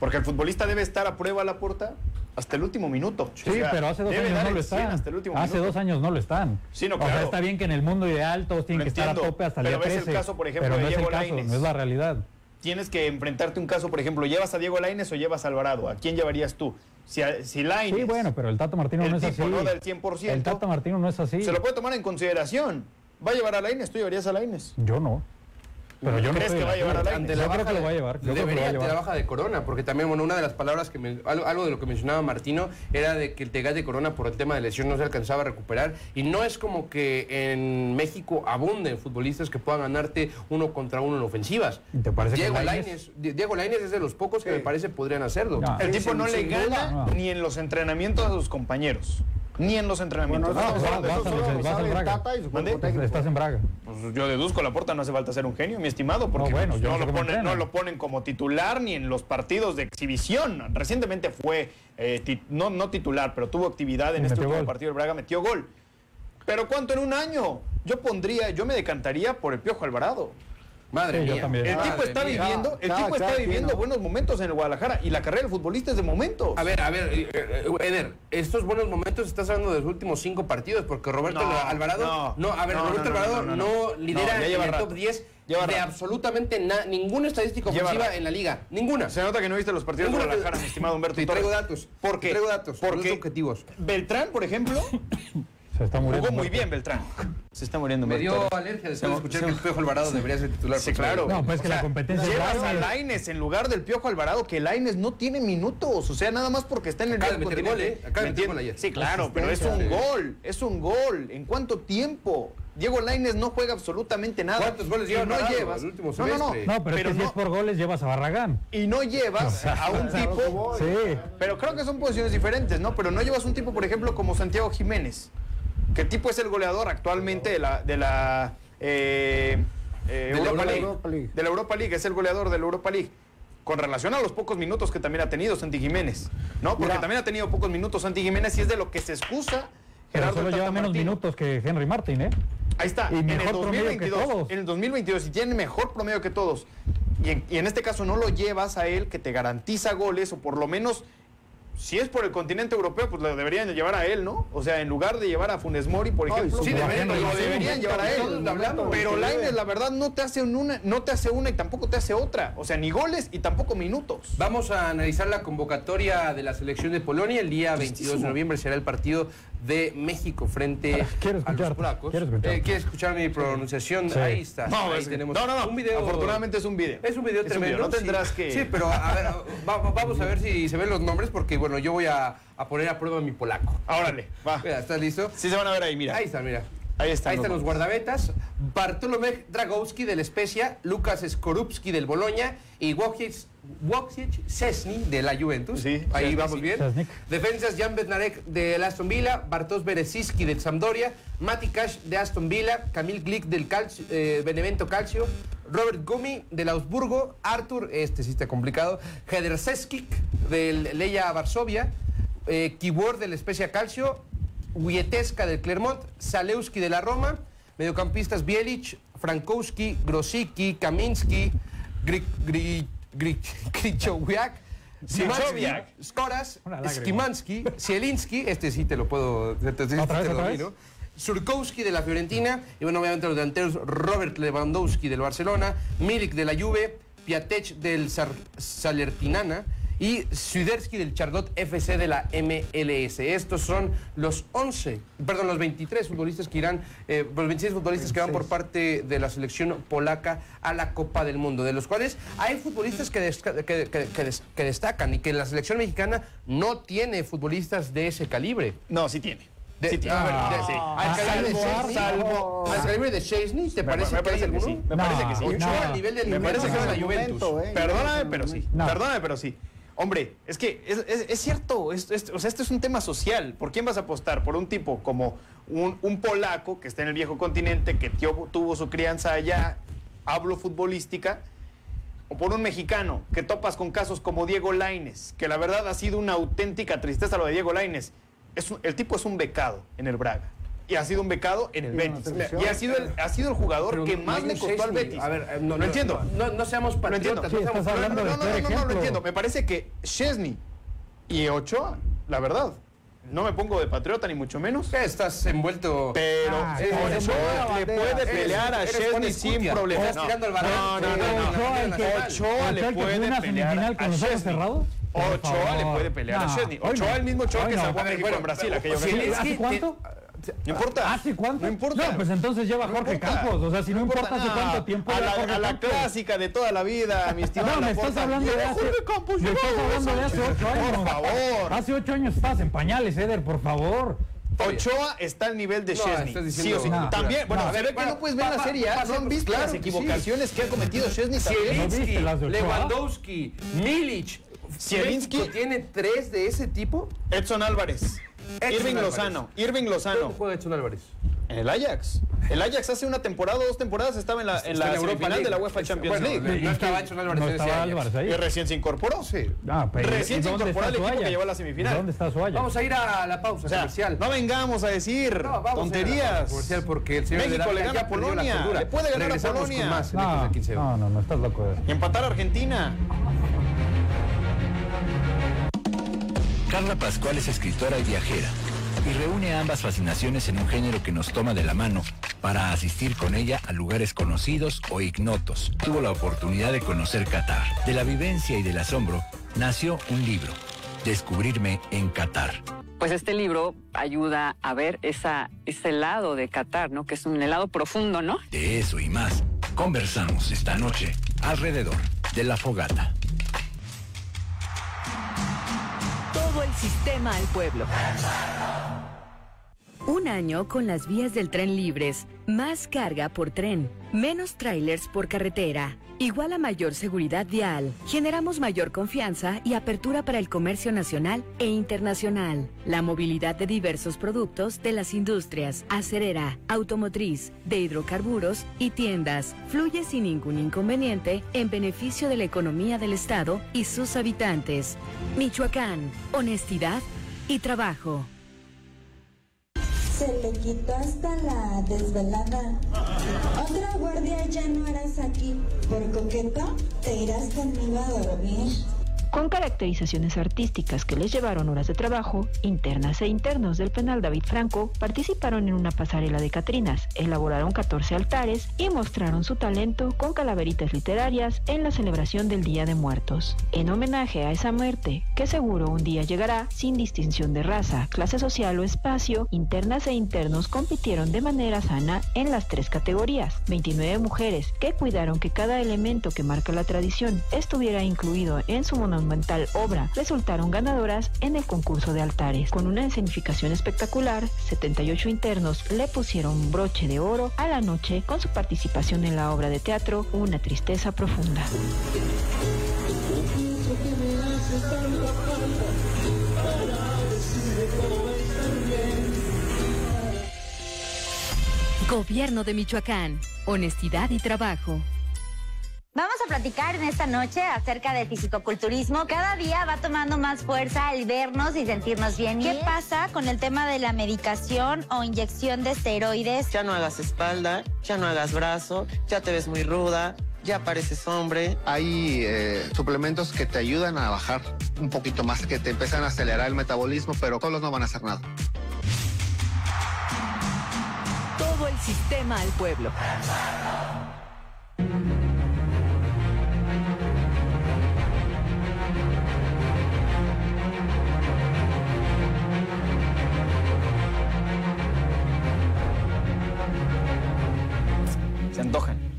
[SPEAKER 4] Porque el futbolista debe estar a prueba a la puerta hasta el último minuto.
[SPEAKER 2] Sí,
[SPEAKER 4] O sea,
[SPEAKER 2] pero hace dos años no lo
[SPEAKER 4] el 100
[SPEAKER 2] están.
[SPEAKER 4] hasta el último
[SPEAKER 2] Hace
[SPEAKER 4] minuto.
[SPEAKER 2] dos años no lo están.
[SPEAKER 4] Sí, no,
[SPEAKER 2] O sea,
[SPEAKER 4] claro.
[SPEAKER 2] está bien que en el mundo ideal todos tienen que estar a tope hasta el
[SPEAKER 4] pero
[SPEAKER 2] día
[SPEAKER 4] ves el
[SPEAKER 2] 13.
[SPEAKER 4] caso, por ejemplo,
[SPEAKER 2] pero
[SPEAKER 4] de
[SPEAKER 2] no es el
[SPEAKER 4] Diego
[SPEAKER 2] caso,
[SPEAKER 4] Lainez.
[SPEAKER 2] no es la realidad.
[SPEAKER 4] Tienes que enfrentarte un caso, por ejemplo, ¿llevas a Diego Lainez o llevas a Alvarado? ¿A quién llevarías tú? Si, si Lainez,
[SPEAKER 2] Sí, bueno, pero el Tato Martino
[SPEAKER 4] el
[SPEAKER 2] no es así.
[SPEAKER 4] no el 100%,
[SPEAKER 2] El Tato Martino no es así.
[SPEAKER 4] se lo puede tomar en consideración. ¿Va a llevar a Lainez? ¿Tú llevarías a Lainez?
[SPEAKER 2] Yo no. Pero yo no
[SPEAKER 4] ¿Crees que va a llevar a
[SPEAKER 2] acuerdo.
[SPEAKER 4] Lainez?
[SPEAKER 1] Ante la
[SPEAKER 2] Yo creo
[SPEAKER 1] baja
[SPEAKER 2] que lo
[SPEAKER 1] de-
[SPEAKER 2] va a llevar. Yo creo que lo
[SPEAKER 1] Debería
[SPEAKER 2] va a
[SPEAKER 1] ante la baja de Corona, porque también, bueno, una de las palabras que me- algo, algo de lo que mencionaba Martino era de que el Tegal de Corona por el tema de lesión no se alcanzaba a recuperar y no es como que en México abunden futbolistas que puedan ganarte uno contra uno en ofensivas.
[SPEAKER 2] ¿Te parece que
[SPEAKER 1] Diego
[SPEAKER 2] Lainez-
[SPEAKER 1] Lainez, Di- Diego Lainez es de los pocos que me parece podrían hacerlo.
[SPEAKER 2] No.
[SPEAKER 4] El tipo no le gana.
[SPEAKER 2] No.
[SPEAKER 4] ni en los entrenamientos a sus compañeros. Ni en los entrenamientos.
[SPEAKER 3] Bueno,
[SPEAKER 2] No,
[SPEAKER 3] eso-
[SPEAKER 2] vas-
[SPEAKER 3] eso
[SPEAKER 2] vas vas
[SPEAKER 3] el
[SPEAKER 2] Braga.
[SPEAKER 3] Tata y su
[SPEAKER 4] ¿Mande?
[SPEAKER 3] cuerpo técnico.
[SPEAKER 2] Estás en Braga.
[SPEAKER 4] Pues yo deduzco, la puerta no hace falta ser un genio, mi estimado, porque
[SPEAKER 2] No, bueno,
[SPEAKER 4] pues,
[SPEAKER 2] yo
[SPEAKER 4] no,
[SPEAKER 2] no
[SPEAKER 4] lo ponen, no
[SPEAKER 2] entrenan.
[SPEAKER 4] lo ponen como titular ni en los partidos de exhibición. Recientemente fue, eh, ti- no, no titular, pero tuvo actividad en
[SPEAKER 2] Y
[SPEAKER 4] este último
[SPEAKER 2] gol.
[SPEAKER 4] partido del Braga, metió gol. Pero ¿cuánto en un año? Yo pondría, yo me decantaría por el Piojo Alvarado.
[SPEAKER 1] Madre
[SPEAKER 2] Sí, yo
[SPEAKER 1] mía.
[SPEAKER 2] también.
[SPEAKER 4] El
[SPEAKER 1] Madre
[SPEAKER 4] tipo está
[SPEAKER 1] mía.
[SPEAKER 4] viviendo, el tipo está viviendo buenos momentos en el Guadalajara y la carrera del futbolista es de momentos.
[SPEAKER 1] A ver, a ver, eh, eh, Eder, estos buenos momentos estás hablando de los últimos cinco partidos, porque Roberto
[SPEAKER 4] No,
[SPEAKER 1] Alvarado,
[SPEAKER 4] no,
[SPEAKER 1] a ver,
[SPEAKER 4] no,
[SPEAKER 1] Roberto
[SPEAKER 4] no, no,
[SPEAKER 1] Alvarado
[SPEAKER 4] no,
[SPEAKER 1] no,
[SPEAKER 4] no, no.
[SPEAKER 1] lidera en el
[SPEAKER 4] rato.
[SPEAKER 1] top 10
[SPEAKER 4] Lleva
[SPEAKER 1] de
[SPEAKER 4] rato.
[SPEAKER 1] absolutamente na- ninguna estadística
[SPEAKER 4] Lleva
[SPEAKER 1] ofensiva en la liga, ninguna.
[SPEAKER 4] Se nota que no viste los partidos de Guadalajara, mi estimado Humberto
[SPEAKER 1] Te traigo datos,
[SPEAKER 4] ¿Por
[SPEAKER 1] te
[SPEAKER 4] qué?
[SPEAKER 1] traigo datos,
[SPEAKER 4] Porque
[SPEAKER 1] objetivos.
[SPEAKER 4] Beltrán, por ejemplo,
[SPEAKER 2] Se está muriendo.
[SPEAKER 4] Jugó muy bien Beltrán. Se está muriendo
[SPEAKER 1] Me dio alergia después de escuchar que el Piojo Alvarado debería ser titular.
[SPEAKER 4] Sí, claro.
[SPEAKER 2] No, pues es que
[SPEAKER 4] O
[SPEAKER 2] la competencia es
[SPEAKER 4] Llevas a. Laines en lugar del Piojo Alvarado, que Laines no tiene minutos. O sea, nada más porque está en el
[SPEAKER 1] Acaba de meter gol. ¿eh? Acaba de
[SPEAKER 4] ¿Me
[SPEAKER 1] meter gol ayer.
[SPEAKER 4] Sí, claro, pero es un gol. Es un gol. ¿En cuánto tiempo? Diego Laines no juega absolutamente nada.
[SPEAKER 1] ¿Cuántos goles lleva
[SPEAKER 4] no llevas.
[SPEAKER 1] el último
[SPEAKER 4] no, no, no.
[SPEAKER 2] No, pero, es que si es por goles llevas a Barragán.
[SPEAKER 4] y no llevas a un tipo.
[SPEAKER 2] Sí.
[SPEAKER 4] Pero creo que son posiciones diferentes, ¿no? Pero no llevas un tipo, por ejemplo, como Santiago Jiménez, que tipo es el goleador actualmente de la, de la eh, eh,
[SPEAKER 1] De
[SPEAKER 4] Europa, League.
[SPEAKER 3] Europa League.
[SPEAKER 4] De la Europa League, es el goleador de la Europa League. Con relación a los pocos minutos que también ha tenido Santi Jiménez, ¿no? Porque
[SPEAKER 3] Mira.
[SPEAKER 4] también ha tenido pocos minutos Santi Jiménez y es de lo que se excusa
[SPEAKER 2] Pero
[SPEAKER 4] Gerardo
[SPEAKER 2] solo
[SPEAKER 4] Tata
[SPEAKER 2] lleva menos minutos que Henry Martin, ¿eh?
[SPEAKER 4] Ahí está,
[SPEAKER 2] Y
[SPEAKER 4] en el
[SPEAKER 2] mejor promedio que
[SPEAKER 4] 2022.
[SPEAKER 2] todos.
[SPEAKER 4] En el 2022, y tiene mejor promedio que todos. Y en, y en este caso no lo llevas a él, que te garantiza goles, o por lo menos, si es por el continente europeo, pues lo deberían de llevar a él, ¿no? O sea, en lugar de llevar a Funes Mori, por
[SPEAKER 3] Ay,
[SPEAKER 4] ejemplo,
[SPEAKER 3] sí,
[SPEAKER 4] lo
[SPEAKER 3] deberían, lo deberían
[SPEAKER 4] llevar a él. Pero
[SPEAKER 3] Sí.
[SPEAKER 4] Lainez, la verdad, no te hace una, no te hace una y tampoco te hace otra. O sea, ni goles y tampoco minutos.
[SPEAKER 1] Vamos a analizar la convocatoria de la selección de Polonia. El día 22 de noviembre será el partido de México frente
[SPEAKER 2] Quiero
[SPEAKER 1] a los polacos. Eh, ¿Quieres escuchar mi pronunciación?
[SPEAKER 2] Sí.
[SPEAKER 1] Ahí está.
[SPEAKER 4] No,
[SPEAKER 1] Ahí
[SPEAKER 4] es-
[SPEAKER 1] tenemos
[SPEAKER 4] no, no, no.
[SPEAKER 1] un video.
[SPEAKER 4] Afortunadamente es un video.
[SPEAKER 1] Es un video
[SPEAKER 4] Es un
[SPEAKER 1] tremendo.
[SPEAKER 4] video, no
[SPEAKER 1] sí.
[SPEAKER 4] tendrás que-
[SPEAKER 1] Sí, pero a ver, va- va- vamos a ver si se ven los nombres porque, bueno, yo voy a, a poner a prueba mi polaco.
[SPEAKER 4] Órale, va.
[SPEAKER 1] Mira, ¿estás listo?
[SPEAKER 4] Sí se van a ver ahí, mira.
[SPEAKER 1] Ahí está, mira.
[SPEAKER 4] Ahí están
[SPEAKER 1] Ahí
[SPEAKER 4] los
[SPEAKER 1] están los guardametas. Bartolomé Dragowski del Spezia, Lucas Skorupski del Boloña y Wojciech Wojciech Szczesny de la Juventus.
[SPEAKER 4] Sí,
[SPEAKER 1] Ahí vamos bien. Defensas Jan Bednarek del Aston Villa, Bartosz Bereziski del Sampdoria, Mati Cash de Aston Villa, Camil Glick del Calcio, eh, Benevento Calcio, Robert Gumi del Augsburgo, Artur, este sí está complicado, Hederseskik del Leia Varsovia, eh, Kibor del Spezia Calcio, Wieteska del Clermont, Zalewski de la Roma, mediocampistas Bielich, Frankowski, Grosicki, Kaminski, Gri- Gri- Gri- Krychowiak, Simansky,
[SPEAKER 4] Krychowiak.
[SPEAKER 1] Skoras. Skimansky, Zielinski, este sí te lo puedo, este sí
[SPEAKER 2] ¿Otra
[SPEAKER 1] te
[SPEAKER 2] vez,
[SPEAKER 1] lo
[SPEAKER 2] otra vez?
[SPEAKER 1] domino. Surkowski de la Fiorentina y bueno, obviamente los delanteros Robert Lewandowski del Barcelona, Milik de la Juve, Piatek del Sar- Salertinana y Suderski del Charlotte FC de la MLS. Estos son los 11, perdón, los 23 futbolistas que irán, eh, los 26 futbolistas que van por parte de la selección polaca a la Copa del Mundo, de los cuales hay futbolistas que, desca- que- que- que des- que destacan y que la selección mexicana no tiene futbolistas de ese calibre.
[SPEAKER 4] No, sí tiene.
[SPEAKER 1] De-
[SPEAKER 4] sí tiene.
[SPEAKER 1] a ver,
[SPEAKER 4] Ah,
[SPEAKER 1] al calibre de
[SPEAKER 4] Salvo-
[SPEAKER 1] Szczesny,
[SPEAKER 4] salvo-
[SPEAKER 1] al calibre de Szczesny, ¿te
[SPEAKER 4] Me-
[SPEAKER 1] parece
[SPEAKER 4] me
[SPEAKER 1] que hay
[SPEAKER 4] parece que sí, me
[SPEAKER 2] No,
[SPEAKER 4] parece que sí.
[SPEAKER 1] Ochoa
[SPEAKER 2] no.
[SPEAKER 1] al nivel del
[SPEAKER 4] Me parece que
[SPEAKER 1] de
[SPEAKER 4] es
[SPEAKER 1] la Juventus.
[SPEAKER 3] ¿eh?
[SPEAKER 4] Perdóname, pero sí.
[SPEAKER 2] No.
[SPEAKER 4] Perdóname, pero sí. Hombre, es que es, cierto, o sea, esto es un tema social. ¿Por quién vas a apostar? ¿Por un tipo como un, polaco que está en el viejo continente, que tio- tuvo su crianza allá, hablo futbolística? ¿O por un mexicano que topas con casos como Diego Laines, que la verdad ha sido una auténtica tristeza lo de Diego Laines? El tipo es un becado en el Braga. Y ha sido un becado en el Betis. Y ha sido el, ha sido el jugador
[SPEAKER 1] Pero
[SPEAKER 4] que más le costó al. Betis.
[SPEAKER 1] A ver, eh,
[SPEAKER 4] no, entiendo.
[SPEAKER 1] No, no seamos
[SPEAKER 4] Lo entiendo.
[SPEAKER 1] patriotas. No
[SPEAKER 4] no,
[SPEAKER 2] de
[SPEAKER 4] no, no, no, entiendo. Me parece que Chesney y Ochoa, la verdad, no me pongo de patriota ni mucho menos.
[SPEAKER 1] ¿Qué? Estás envuelto.
[SPEAKER 4] Pero
[SPEAKER 2] Ah,
[SPEAKER 4] Ochoa le puede pelear a Chesney sin problemas. No, no, no, no,
[SPEAKER 2] Ochoa, el
[SPEAKER 4] no.
[SPEAKER 2] que-
[SPEAKER 4] Ochoa
[SPEAKER 2] Ochoa,
[SPEAKER 4] le puede pelear a Chesney. Ochoa le puede pelear a Chesney. Ochoa el mismo Ochoa
[SPEAKER 2] Hoy
[SPEAKER 4] que
[SPEAKER 2] no.
[SPEAKER 4] salvó a México en Brasil
[SPEAKER 1] pero-
[SPEAKER 4] aquella
[SPEAKER 1] sí,
[SPEAKER 4] ocasión.
[SPEAKER 1] es
[SPEAKER 2] ¿Hace
[SPEAKER 1] que-
[SPEAKER 2] cuánto?
[SPEAKER 4] No importa.
[SPEAKER 2] ¿Hace cuánto?
[SPEAKER 4] No importa.
[SPEAKER 2] No, pues entonces lleva
[SPEAKER 4] No
[SPEAKER 2] Jorge
[SPEAKER 4] importa.
[SPEAKER 2] Campos. O sea, si no, importa hace cuánto tiempo
[SPEAKER 4] A
[SPEAKER 2] lleva
[SPEAKER 4] la,
[SPEAKER 2] Jorge
[SPEAKER 4] a la
[SPEAKER 2] Campos.
[SPEAKER 4] clásica de toda la vida, mi estimado.
[SPEAKER 2] No, me estás
[SPEAKER 4] Laporta.
[SPEAKER 2] hablando de hace,
[SPEAKER 4] Jorge Campos,
[SPEAKER 2] me estás hablando de hace ocho años.
[SPEAKER 4] Por favor.
[SPEAKER 2] Hace ocho años estabas en pañales, Eder, por favor.
[SPEAKER 4] Ochoa está al nivel de
[SPEAKER 1] No,
[SPEAKER 4] Chesney.
[SPEAKER 1] estás
[SPEAKER 4] Sí o sí.
[SPEAKER 2] No.
[SPEAKER 4] También, bueno,
[SPEAKER 2] No.
[SPEAKER 4] a ver, que no puedes ver la serie A.
[SPEAKER 1] pa-
[SPEAKER 4] No han visto
[SPEAKER 1] claro
[SPEAKER 4] las
[SPEAKER 1] sí.
[SPEAKER 4] equivocaciones que ha cometido Chesney.
[SPEAKER 1] Zielinski? Lewandowski, Milic.
[SPEAKER 4] Zielinski.
[SPEAKER 1] ¿México tiene tres de ese tipo?
[SPEAKER 4] Edson Álvarez.
[SPEAKER 1] Edson
[SPEAKER 4] Irving
[SPEAKER 1] Álvarez.
[SPEAKER 4] Lozano. Irving
[SPEAKER 1] ¿Dónde
[SPEAKER 4] Lozano.
[SPEAKER 1] juega Edson Álvarez?
[SPEAKER 4] En el Ajax. El Ajax hace una temporada, dos temporadas, estaba en la, en la
[SPEAKER 1] en Europa
[SPEAKER 4] semifinal de la. UEFA Champions
[SPEAKER 1] bueno,
[SPEAKER 4] League.
[SPEAKER 1] No estaba Edson Álvarez
[SPEAKER 2] No estaba ahí.
[SPEAKER 4] Y recién se incorporó.
[SPEAKER 1] Sí.
[SPEAKER 2] Ah, pero
[SPEAKER 4] Recién
[SPEAKER 2] ¿y
[SPEAKER 4] se
[SPEAKER 2] dónde
[SPEAKER 4] incorporó al equipo que llevó a la semifinal.
[SPEAKER 2] ¿Dónde está su Ajax?
[SPEAKER 1] Vamos a ir a la pausa
[SPEAKER 4] O sea,
[SPEAKER 1] comercial.
[SPEAKER 4] no vengamos a decir
[SPEAKER 1] No, a a
[SPEAKER 4] tonterías.
[SPEAKER 1] comercial porque el señor
[SPEAKER 4] México le gana a Polonia. Le puede ganar a Polonia.
[SPEAKER 1] con más en Ecos
[SPEAKER 2] No,
[SPEAKER 1] del Quinceo.
[SPEAKER 2] no, no, no estás loco.
[SPEAKER 4] Y empatar a Argentina.
[SPEAKER 17] Carla Pascual es escritora y viajera y reúne ambas fascinaciones en un género que nos toma de la mano para asistir con ella a lugares conocidos o ignotos. Tuvo la oportunidad de conocer Qatar. De la vivencia y del asombro nació un libro, Descubrirme en Qatar.
[SPEAKER 18] pues este libro ayuda a ver esa, ese lado de Qatar, ¿no? Que es un helado profundo, ¿no?
[SPEAKER 17] De eso y más, conversamos esta noche alrededor de la fogata.
[SPEAKER 9] Sistema al pueblo.
[SPEAKER 19] Un año con las vías del tren libres, más carga por tren, menos trailers por carretera, igual a mayor seguridad vial. Generamos mayor confianza y apertura para el comercio nacional e internacional. La movilidad de diversos productos de las industrias, acerera, automotriz, de hidrocarburos y tiendas fluye sin ningún inconveniente en beneficio de la economía del Estado y sus habitantes. Michoacán, honestidad y trabajo.
[SPEAKER 20] Se le quitó hasta la desvelada. Otra guardia ya no harás aquí. Por coqueto, te irás conmigo a dormir.
[SPEAKER 21] Con caracterizaciones artísticas que les llevaron horas de trabajo, internas e internos del penal David Franco participaron en una pasarela de Catrinas, elaboraron 14 altares y mostraron su talento con calaveritas literarias en la celebración del Día de Muertos. En homenaje a esa muerte, que seguro un día llegará sin distinción de raza, clase social o espacio, internas e internos compitieron de manera sana en las tres categorías. 29 mujeres que cuidaron que cada elemento que marca la tradición estuviera incluido en su monumental obra resultaron ganadoras en el concurso de altares. Con una escenificación espectacular, 78 internos le pusieron broche de oro a la noche con su participación en la obra de teatro Una tristeza profunda.
[SPEAKER 19] Gobierno de Michoacán. Honestidad y trabajo.
[SPEAKER 22] Vamos a platicar en esta noche acerca del fisicoculturismo. Cada día va tomando más fuerza el vernos y sentirnos bien. ¿Qué pasa con el tema de la medicación o inyección de esteroides?
[SPEAKER 23] Ya no hagas espalda, ya no hagas brazo, ya te ves muy ruda, ya pareces hombre.
[SPEAKER 24] Hay eh, suplementos que te ayudan a bajar un poquito más, que te empiezan a acelerar el metabolismo, pero solos no van a hacer nada.
[SPEAKER 9] Todo el sistema al pueblo.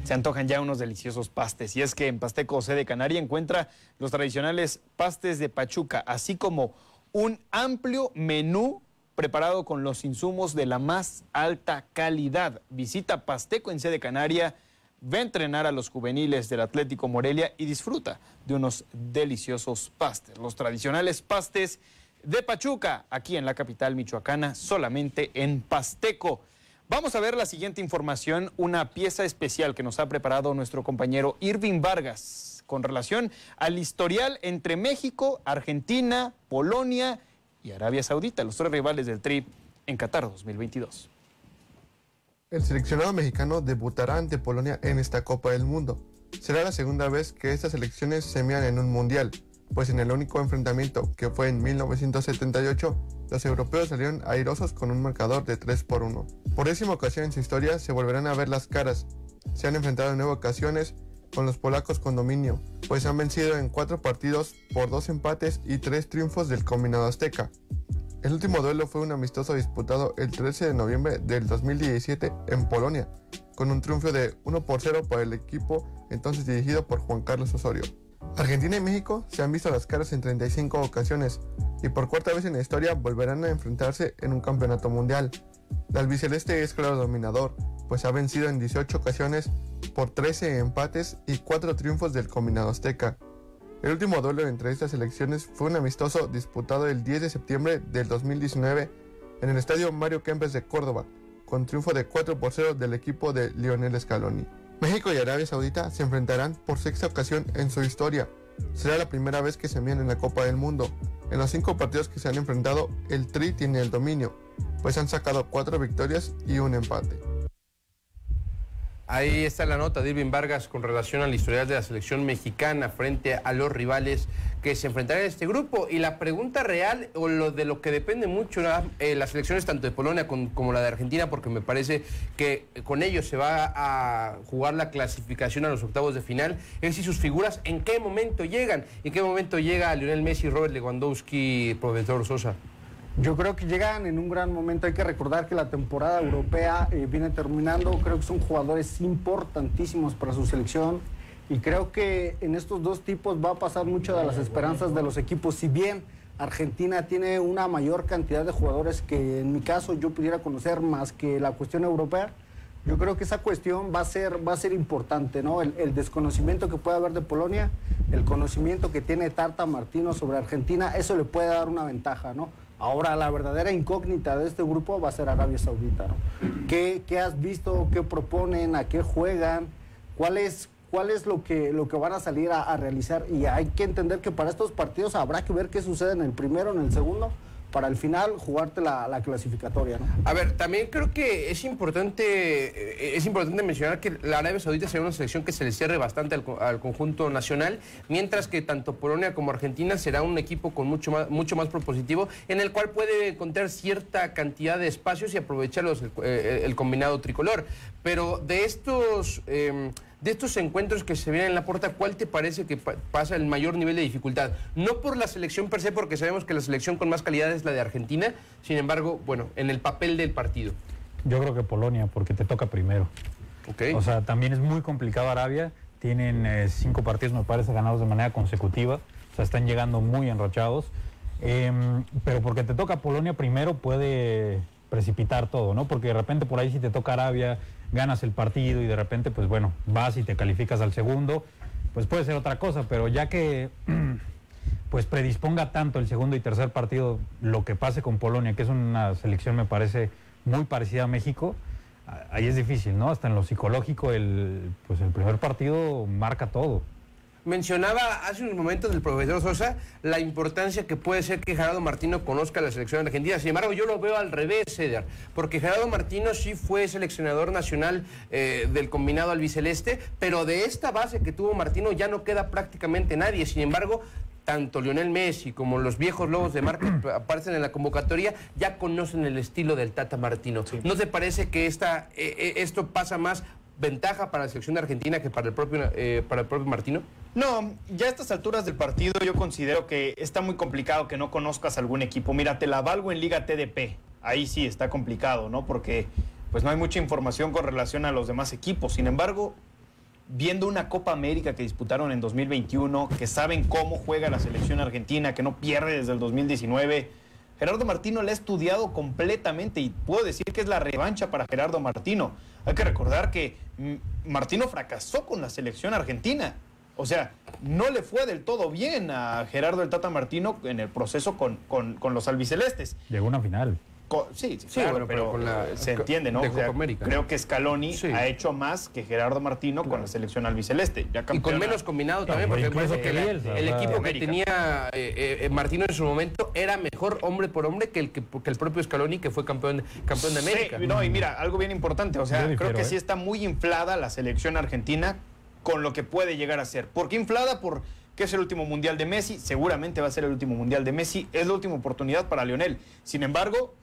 [SPEAKER 4] Se antojan ya unos deliciosos pastes. Y es que en Pasteco C de Canaria encuentra los tradicionales pastes de Pachuca, así como un amplio menú preparado con los insumos de la más alta calidad. Visita Pasteco en C de Canaria, ve a entrenar a los juveniles del Atlético Morelia y disfruta de unos deliciosos pastes. Los tradicionales pastes de Pachuca, aquí en la capital michoacana, solamente en Pasteco. Vamos a ver la siguiente información, una pieza especial que nos ha preparado nuestro compañero Irving Vargas con relación al historial entre México, Argentina, Polonia y Arabia Saudita, los tres rivales del Tri en Qatar 2022.
[SPEAKER 25] El seleccionado mexicano debutará ante Polonia en esta Copa del Mundo. Será la segunda vez que estas selecciones se mean en un mundial, pues en el único enfrentamiento, que fue en 1978, los europeos salieron airosos con un marcador de 3 por 1. Por décima ocasión en su historia se volverán a ver las caras. Se han enfrentado en nueve ocasiones con los polacos con dominio, pues han vencido en cuatro partidos por dos empates y tres triunfos del combinado azteca. El último duelo fue un amistoso disputado el 13 de noviembre del 2017 en Polonia, con un triunfo de 1 por 0 para el equipo entonces dirigido por Juan Carlos Osorio. Argentina y México se han visto las caras en 35 ocasiones y por cuarta vez en la historia volverán a enfrentarse en un campeonato mundial. La albiceleste es claro dominador, pues ha vencido en 18 ocasiones por 13 empates y 4 triunfos del combinado azteca. El último duelo entre estas selecciones fue un amistoso disputado el 10 de septiembre del 2019 en el estadio Mario Kempes de Córdoba, con triunfo de 4 por 0 del equipo de Lionel Scaloni. México y Arabia Saudita se enfrentarán por sexta ocasión en su historia. Será la primera vez que se envían en la Copa del Mundo. En los cinco partidos que se han enfrentado, el Tri tiene el dominio, pues han sacado cuatro victorias y un empate.
[SPEAKER 1] Ahí está la nota de Irving Vargas con relación al historial de la selección mexicana frente a los rivales que se enfrentarán en este grupo. Y la pregunta real, o lo de lo que depende mucho eh, las selecciones tanto de Polonia como la de Argentina, porque me parece que con ellos se va a jugar la clasificación a los octavos de final, es si sus figuras en qué momento llegan, en qué momento llega Lionel Messi, Robert Lewandowski, profesor Sosa.
[SPEAKER 3] Yo creo que llegan en un gran momento. Hay que recordar que la temporada europea eh, viene terminando. Creo que son jugadores importantísimos para su selección. Y creo que en estos dos tipos va a pasar mucho de las esperanzas de los equipos. Si bien Argentina tiene una mayor cantidad de jugadores que en mi caso yo pudiera conocer más que la cuestión europea, yo creo que esa cuestión va a ser, va a ser importante, ¿no? El, el desconocimiento que puede haber de Polonia, el conocimiento que tiene Tarta Martino sobre Argentina, eso le puede dar una ventaja, ¿no? Ahora la verdadera incógnita de este grupo va a ser Arabia Saudita, ¿no? ¿Qué, qué has visto? ¿Qué proponen? ¿A qué juegan? ¿Cuál es, lo, que, lo que van a salir a, a realizar? Y hay que entender que para estos partidos habrá que ver qué sucede en el primero, en el segundo, para al final jugarte la, la clasificatoria.
[SPEAKER 1] A ver, también creo que es importante, eh, es importante mencionar que la Arabia Saudita será una selección que se le cierre bastante al, co- al conjunto nacional, mientras que tanto Polonia como Argentina será un equipo con mucho más, mucho más propositivo, en el cual puede encontrar cierta cantidad de espacios y aprovecharlos el, eh, el combinado tricolor. Pero de estos, eh, de estos encuentros que se vienen en la puerta, ¿cuál te parece que pa- pasa el mayor nivel de dificultad? No por la selección per se, porque sabemos que la selección con más calidad es la de Argentina, sin embargo, bueno, en el papel del partido.
[SPEAKER 2] Yo creo que Polonia, porque te toca primero. O sea, también es muy complicado Arabia. Tienen eh, cinco partidos, me parece, ganados de manera consecutiva. O sea, están llegando muy enrachados. Em, pero porque te toca Polonia primero puede precipitar todo, ¿no? Porque de repente por ahí si te toca Arabia, ganas el partido y de repente, pues bueno, vas y te calificas al segundo, pues puede ser otra cosa. Pero ya que pues predisponga tanto el segundo y tercer partido lo que pase con Polonia, que es una selección me parece muy parecida a México, ahí es difícil, ¿no? Hasta en lo psicológico el pues el primer partido marca todo.
[SPEAKER 1] Mencionaba hace unos momentos el profesor Sosa la importancia que puede ser que Gerardo Martino conozca la selección argentina. Sin embargo, yo lo veo al revés, Ceder, porque Gerardo Martino sí fue seleccionador nacional eh, del combinado albiceleste, pero de esta base que tuvo Martino ya no queda prácticamente nadie. Sin embargo, tanto Lionel Messi como los viejos lobos de marca que aparecen en la convocatoria ya conocen el estilo del Tata Martino. ¿No te parece que esta, eh, eh, esto pasa más ventaja para la selección de Argentina que para el propio, eh, para el propio Martino?
[SPEAKER 4] No, ya a estas alturas del partido yo considero que está muy complicado que no conozcas algún equipo. Mira, te la valgo en Liga TDP. Ahí sí está complicado, ¿no? Porque pues no hay mucha información con relación a los demás equipos. Sin embargo, viendo una Copa América que disputaron en 2021, que saben cómo juega la selección argentina, que no pierde desde el 2019, Gerardo Martino la ha estudiado completamente y puedo decir que es la revancha para Gerardo Martino. Hay que recordar que mm, Martino fracasó con la selección argentina. O sea, no le fue del todo bien a Gerardo el Tata Martino en el proceso con, con- con los albicelestes.
[SPEAKER 2] Llegó a una final.
[SPEAKER 4] Co- sí, sí,
[SPEAKER 1] Sí,
[SPEAKER 4] claro,
[SPEAKER 1] bueno, pero
[SPEAKER 4] pero,
[SPEAKER 1] con la-
[SPEAKER 4] se entiende, ¿no?
[SPEAKER 1] de
[SPEAKER 4] O sea,
[SPEAKER 1] Copa América.
[SPEAKER 4] Creo que Scaloni
[SPEAKER 1] Sí.
[SPEAKER 4] ha hecho más que Gerardo Martino con la selección albiceleste. Ya
[SPEAKER 1] Y con menos combinado también, porque que el equipo que tenía eh, eh, Martino en su momento era mejor hombre por hombre que el, que, que el propio Scaloni, que fue campeón, campeón de América.
[SPEAKER 4] Sí, no, y mira, algo bien importante, o sea,
[SPEAKER 2] difiero,
[SPEAKER 4] creo que
[SPEAKER 2] ¿eh?
[SPEAKER 4] sí está muy inflada la selección argentina con lo que puede llegar a ser. ¿Por qué inflada? Porque es el último mundial de Messi, seguramente va a ser el último mundial de Messi, es la última oportunidad para Lionel. Sin embargo,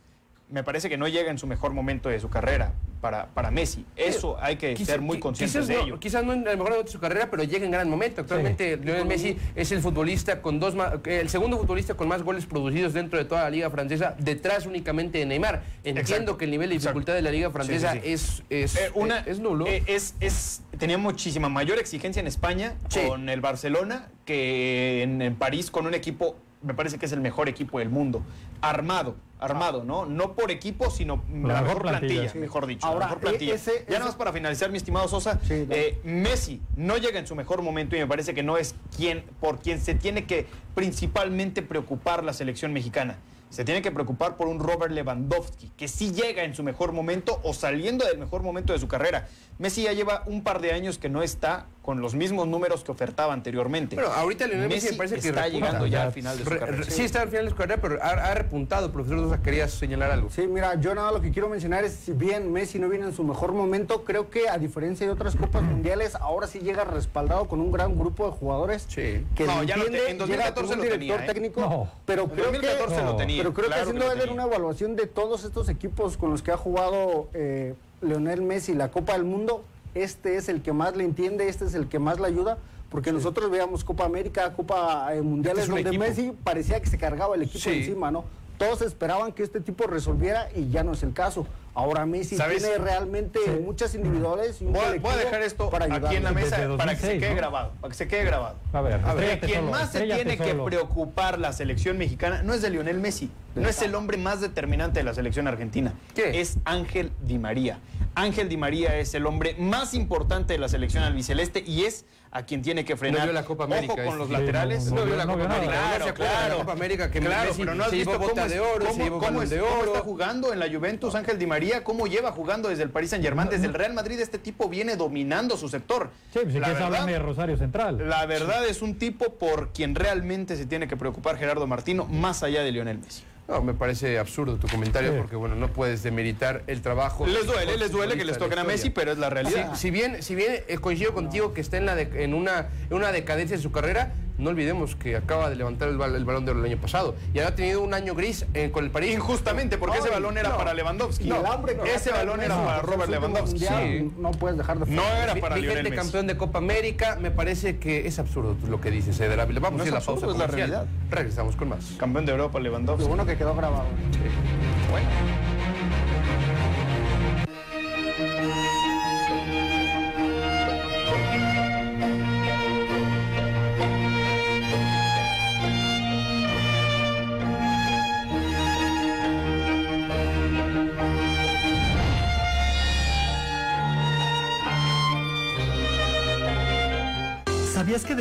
[SPEAKER 4] me parece que no llega en su mejor momento de su carrera para, para Messi. Eso hay que
[SPEAKER 1] Quizá-
[SPEAKER 4] ser muy conscientes de
[SPEAKER 1] no,
[SPEAKER 4] ello.
[SPEAKER 1] Quizás no en el mejor momento de su carrera, pero llega en gran momento. Actualmente Lionel Messi es el futbolista con dos eh, el segundo futbolista con más goles producidos dentro de toda la liga francesa, detrás únicamente de Neymar. Entiendo
[SPEAKER 4] Exacto.
[SPEAKER 1] que el nivel de dificultad de la liga francesa
[SPEAKER 4] Sí, sí,
[SPEAKER 1] es es,
[SPEAKER 4] Eh, una,
[SPEAKER 1] es nulo.
[SPEAKER 4] eh, es, es- tenía muchísima mayor exigencia en España
[SPEAKER 1] Sí.
[SPEAKER 4] con el Barcelona que en, en París con un equipo, me parece que es el mejor equipo del mundo. Armado, armado, ¿no? No por equipo, sino la, mejor plantilla,
[SPEAKER 3] sí.
[SPEAKER 4] mejor dicho.
[SPEAKER 3] Ahora,
[SPEAKER 4] la mejor plantilla.
[SPEAKER 3] e- ese-
[SPEAKER 4] ya nada más para finalizar, mi estimado Sosa,
[SPEAKER 3] Sí,
[SPEAKER 4] eh, Messi no llega en su mejor momento y me parece que no es quien, por quien se tiene que principalmente preocupar la selección mexicana. Se tiene que preocupar por un Robert Lewandowski, que sí llega en su mejor momento o saliendo del mejor momento de su carrera. Messi ya lleva un par de años que no está con los mismos números que ofertaba anteriormente.
[SPEAKER 1] Bueno, ahorita Lionel Messi, me parece que
[SPEAKER 4] está
[SPEAKER 1] repunta.
[SPEAKER 4] llegando ya al final de su
[SPEAKER 1] Re-
[SPEAKER 4] carrera.
[SPEAKER 1] re- Sí, está al final de su carrera, pero ha, ha repuntado. Profesor Dosa, querías señalar algo.
[SPEAKER 3] Sí, mira, yo nada lo que quiero mencionar es, si bien Messi no viene en su mejor momento, creo que a diferencia de otras Copas Mundiales, ahora sí llega respaldado con un gran grupo de jugadores
[SPEAKER 1] Sí.
[SPEAKER 3] que
[SPEAKER 4] No, ya lo
[SPEAKER 3] entiende,
[SPEAKER 4] te- en
[SPEAKER 3] llega
[SPEAKER 4] 2014
[SPEAKER 3] con un
[SPEAKER 4] lo
[SPEAKER 3] director
[SPEAKER 4] tenía, ¿eh?
[SPEAKER 3] técnico,
[SPEAKER 2] No.
[SPEAKER 3] pero
[SPEAKER 4] En
[SPEAKER 3] creo
[SPEAKER 4] 2014
[SPEAKER 3] que,
[SPEAKER 4] lo tenía.
[SPEAKER 3] pero creo
[SPEAKER 4] claro
[SPEAKER 3] que haciendo
[SPEAKER 4] lo tenía.
[SPEAKER 3] una evaluación de todos estos equipos con los que ha jugado eh, Leonel Messi la Copa del Mundo, este es el que más le entiende, este es el que más le ayuda. Porque nosotros veíamos Copa América, Copa eh, Mundiales,
[SPEAKER 1] Este es
[SPEAKER 3] donde. Messi parecía que se cargaba el equipo
[SPEAKER 1] Sí.
[SPEAKER 3] encima, ¿no? Todos esperaban que este tipo resolviera y ya no es el caso. Ahora Messi
[SPEAKER 4] ¿Sabes?
[SPEAKER 3] tiene realmente muchas individuales y un
[SPEAKER 4] Voy a, voy a dejar esto
[SPEAKER 3] para
[SPEAKER 4] aquí en la mesa para que se
[SPEAKER 2] 2006,
[SPEAKER 4] quede
[SPEAKER 2] ¿no?
[SPEAKER 4] grabado. Para que se quede grabado.
[SPEAKER 2] A ver,
[SPEAKER 4] De
[SPEAKER 2] estrellate
[SPEAKER 4] quien
[SPEAKER 2] solo,
[SPEAKER 4] más se tiene que preocupar la selección mexicana no es de Lionel Messi, no es el hombre más determinante de la selección argentina. Es Ángel Di María. Ángel Di María es el hombre más importante de la selección albiceleste y es a quien tiene que frenar.
[SPEAKER 1] No vio la Copa América,
[SPEAKER 4] Ojo con los laterales.
[SPEAKER 1] no, vio la Copa. América.
[SPEAKER 4] Claro, claro.
[SPEAKER 1] la Copa América que
[SPEAKER 4] claro, pero no has visto
[SPEAKER 1] bota de oro,
[SPEAKER 4] cómo- está jugando en la Juventus Ángel Di María, cómo lleva jugando desde el Paris Saint Germain, desde el Real Madrid, este tipo viene dominando su sector.
[SPEAKER 2] Sí, pues si
[SPEAKER 4] La verdad-
[SPEAKER 2] de Rosario Central.
[SPEAKER 4] La verdad es un tipo por quien realmente se tiene que preocupar Gerardo Martino, más allá de Lionel Messi.
[SPEAKER 1] No, me parece absurdo tu comentario
[SPEAKER 2] Sí.
[SPEAKER 1] porque, bueno, no puedes demeritar el trabajo.
[SPEAKER 4] Les duele, les duele que les toquen a Messi, pero es la realidad.
[SPEAKER 1] Si, si bien, si bien eh, coincido contigo que está en, la de- en, una, en una decadencia de su carrera, no olvidemos que acaba de levantar el, bal- el balón de oro el año pasado y ha tenido un año gris eh, con el París.
[SPEAKER 4] Injustamente, porque ese balón era
[SPEAKER 3] no.
[SPEAKER 4] para Lewandowski.
[SPEAKER 3] No,
[SPEAKER 4] ese balón era para Robert
[SPEAKER 3] último
[SPEAKER 4] Lewandowski.
[SPEAKER 3] No puedes dejar de
[SPEAKER 4] No era para Lionel Messi.
[SPEAKER 1] campeón de Copa América, me parece que es absurdo lo que dices, Eder Ávila. Vamos a ir a la
[SPEAKER 4] absurdo,
[SPEAKER 1] pausa
[SPEAKER 4] es la realidad.
[SPEAKER 1] Regresamos con más.
[SPEAKER 4] Campeón de Europa Lewandowski.
[SPEAKER 3] Lo bueno que quedó grabado.
[SPEAKER 4] Bueno.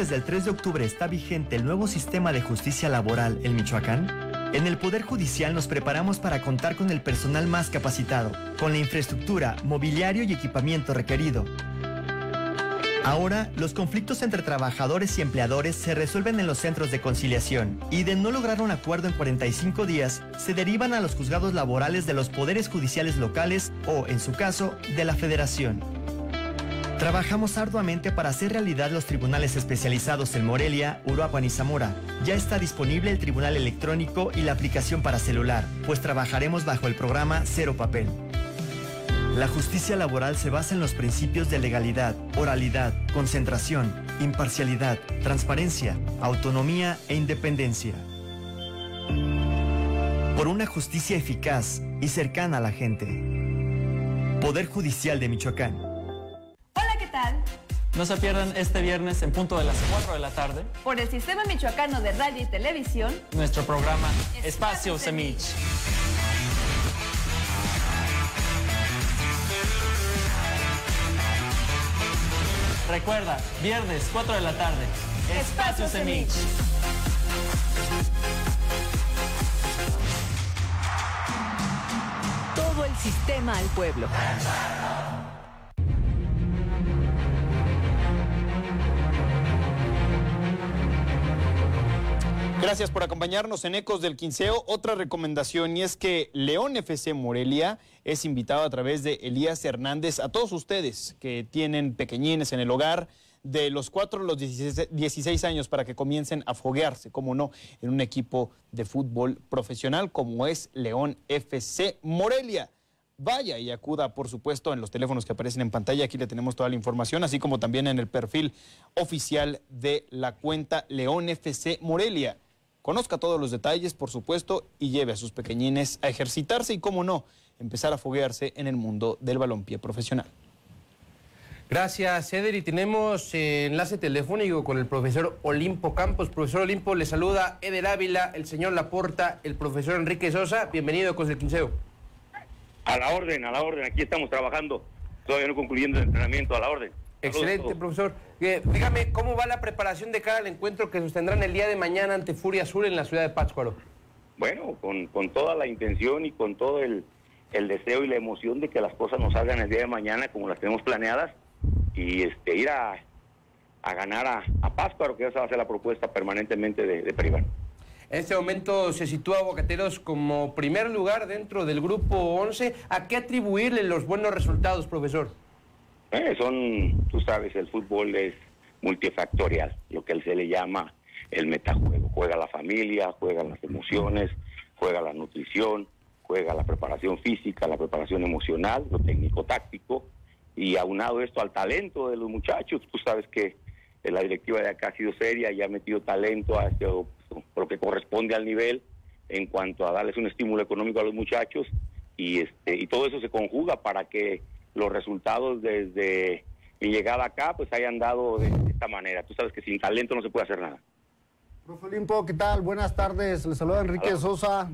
[SPEAKER 26] Desde el 3 de octubre está vigente el nuevo sistema de justicia laboral en Michoacán? En el Poder Judicial nos preparamos para contar con el personal más capacitado, con la infraestructura, mobiliario y equipamiento requerido. Ahora, los conflictos entre trabajadores y empleadores se resuelven en los centros de conciliación y de no lograr un acuerdo en 45 días, se derivan a los juzgados laborales de los poderes judiciales locales o, en su caso, de la federación. Trabajamos arduamente para hacer realidad los tribunales especializados en Morelia, Uruapan y Zamora. Ya está disponible el tribunal electrónico y la aplicación para celular, pues trabajaremos bajo el programa Cero Papel. La justicia laboral se basa en los principios de legalidad, oralidad, concentración, imparcialidad, transparencia, autonomía e independencia. Por una justicia eficaz y cercana a la gente. Poder Judicial de Michoacán.
[SPEAKER 12] No se pierdan este viernes en punto de las 4 de la tarde
[SPEAKER 27] Por el Sistema Michoacano de Radio y Televisión,
[SPEAKER 12] nuestro programa Espacio Semich. Recuerda, viernes 4 de la tarde, Espacio Semich.
[SPEAKER 9] Todo el sistema al pueblo.
[SPEAKER 4] Gracias por acompañarnos en Ecos del Quinceo. Otra recomendación y es que León FC Morelia es invitado a través de Elías Hernández a todos ustedes que tienen pequeñines en el hogar de los 4 a los 16, 16 años para que comiencen a foguearse, como no, en un equipo de fútbol profesional como es León FC Morelia. Vaya y acuda, por supuesto, en los teléfonos que aparecen en pantalla. Aquí le tenemos toda la información, así como también en el perfil oficial de la cuenta León FC Morelia. Conozca todos los detalles, por supuesto, y lleve a sus pequeñines a ejercitarse y, cómo no, empezar a foguearse en el mundo del balompié profesional.
[SPEAKER 1] Gracias, Eder. Y tenemos eh, enlace telefónico con el profesor Olimpo Campos. Profesor Olimpo, le saluda Eder Ávila, el señor Laporta, el profesor Enrique Sosa. Bienvenido a Ecos del Quinceo.
[SPEAKER 28] A la orden, a la orden. Aquí estamos trabajando. Todavía no concluyendo el entrenamiento, a la orden.
[SPEAKER 1] Excelente, profesor. Eh, dígame, ¿cómo va la preparación de cara al encuentro que sostendrán el día de mañana ante Furia Azul en la ciudad de Pátzcuaro?
[SPEAKER 28] Bueno, con, con toda la intención y con todo el, el deseo y la emoción de que las cosas nos salgan el día de mañana como las tenemos planeadas y este ir a, a ganar a, a Pátzcuaro, que esa va a ser la propuesta permanentemente de, de Peribán.
[SPEAKER 1] En este momento se sitúa Bocateros como primer lugar dentro del grupo 11. ¿A qué atribuirle los buenos resultados, profesor?
[SPEAKER 28] Eh, son, tú sabes, el fútbol es multifactorial, lo que se le llama el metajuego. Juega la familia, juegan las emociones, juega la nutrición, juega la preparación física, la preparación emocional, lo técnico-táctico, y aunado esto al talento de los muchachos, tú sabes que eh, la directiva de acá ha sido seria y ha metido talento a este, lo que corresponde al nivel en cuanto a darles un estímulo económico a los muchachos y este y todo eso se conjuga para que los resultados desde mi llegada acá pues hayan dado de esta manera. Tú sabes que sin talento no se puede hacer nada.
[SPEAKER 3] Profe Olimpo, ¿qué tal? Buenas tardes. Le saluda Enrique
[SPEAKER 28] Hola.
[SPEAKER 3] Sosa.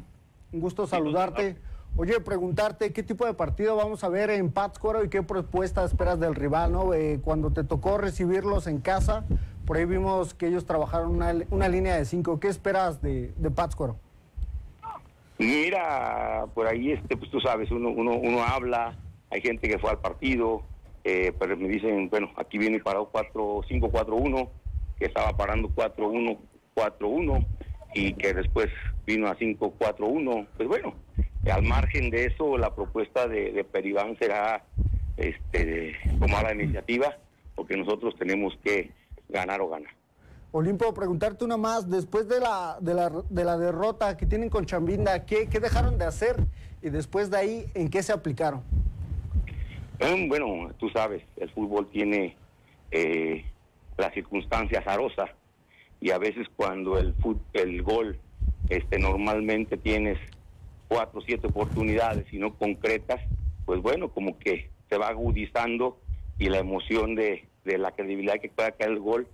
[SPEAKER 3] Un gusto saludarte. Oye, preguntarte qué tipo de partido vamos a ver en Pátzcuaro y qué propuesta esperas del rival, ¿no? Eh, cuando te tocó recibirlos en casa, por ahí vimos que ellos trabajaron una, una línea de cinco. ¿Qué esperas de, de Pátzcuaro?
[SPEAKER 28] Mira, por ahí, este, pues tú sabes, uno, uno, uno habla, hay gente que fue al partido, eh, pero me dicen, bueno, aquí viene y paró 4, 5, 4, 1, que estaba parando 4, 1, 4, 1, y que después vino a 5, 4, 1. Pues bueno, al margen de eso, la propuesta de, de Peribán será este, tomar la iniciativa, porque nosotros tenemos que ganar o ganar.
[SPEAKER 3] Olimpo, preguntarte una más, después de la, de la, de la derrota que tienen con Chambinda, ¿qué, ¿qué dejaron de hacer? Y después de ahí, ¿en qué se aplicaron?
[SPEAKER 28] Eh, Bueno, tú sabes, el fútbol tiene eh, las circunstancias azarosas y a veces cuando el, fut- el gol este, normalmente tienes cuatro o siete oportunidades y no concretas, pues bueno, como que se va agudizando y la emoción de, de la credibilidad que pueda caer el gol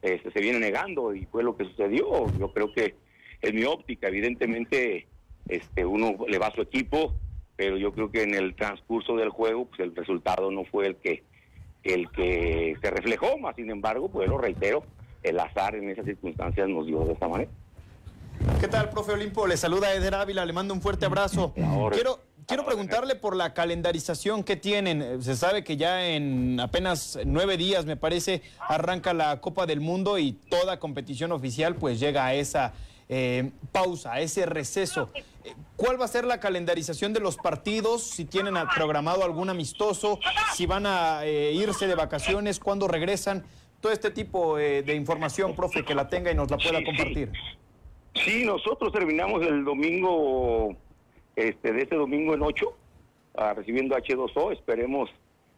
[SPEAKER 28] este, se viene negando y fue lo que sucedió. Yo creo que en mi óptica, evidentemente, este, uno le va a su equipo, pero yo creo que en el transcurso del juego, pues el resultado no fue el que el que se reflejó, más sin embargo, pues lo reitero, el azar en esas circunstancias nos dio de esta manera.
[SPEAKER 4] ¿Qué tal, profe Olimpo? Le saluda Eder Ávila, le mando un fuerte abrazo. Quiero, quiero preguntarle por la calendarización que tienen. Eh, Se sabe que ya en apenas nueve días, me parece, arranca la Copa del Mundo y toda competición oficial pues llega a esa eh, pausa, a ese receso. ¿Cuál va a ser la calendarización de los partidos? Si tienen a- programado algún amistoso, si van a eh, irse de vacaciones, cuándo regresan. Todo este tipo eh, de información, profe, que la tenga y nos la pueda compartir.
[SPEAKER 28] Sí, nosotros terminamos el domingo, este, de este domingo en 8, recibiendo H2O. Esperemos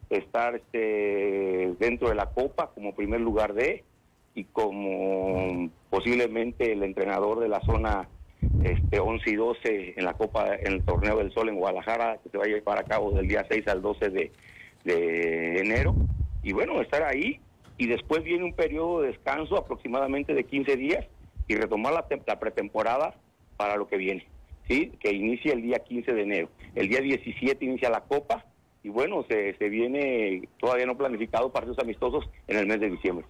[SPEAKER 28] estar este, dentro de la Copa como primer lugar de y como posiblemente el entrenador de la zona este, 11 y 12 en la Copa, en el Torneo del Sol en Guadalajara, que se va a llevar a cabo del día 6 al 12 de, de enero. Y bueno, estar ahí y después viene un periodo de descanso aproximadamente de 15 días y retomar la, la pretemporada para lo que viene, ¿sí? Que inicia el día 15 de enero. El día 17 inicia la Copa y bueno, se, se viene todavía no planificado partidos amistosos en el mes de diciembre.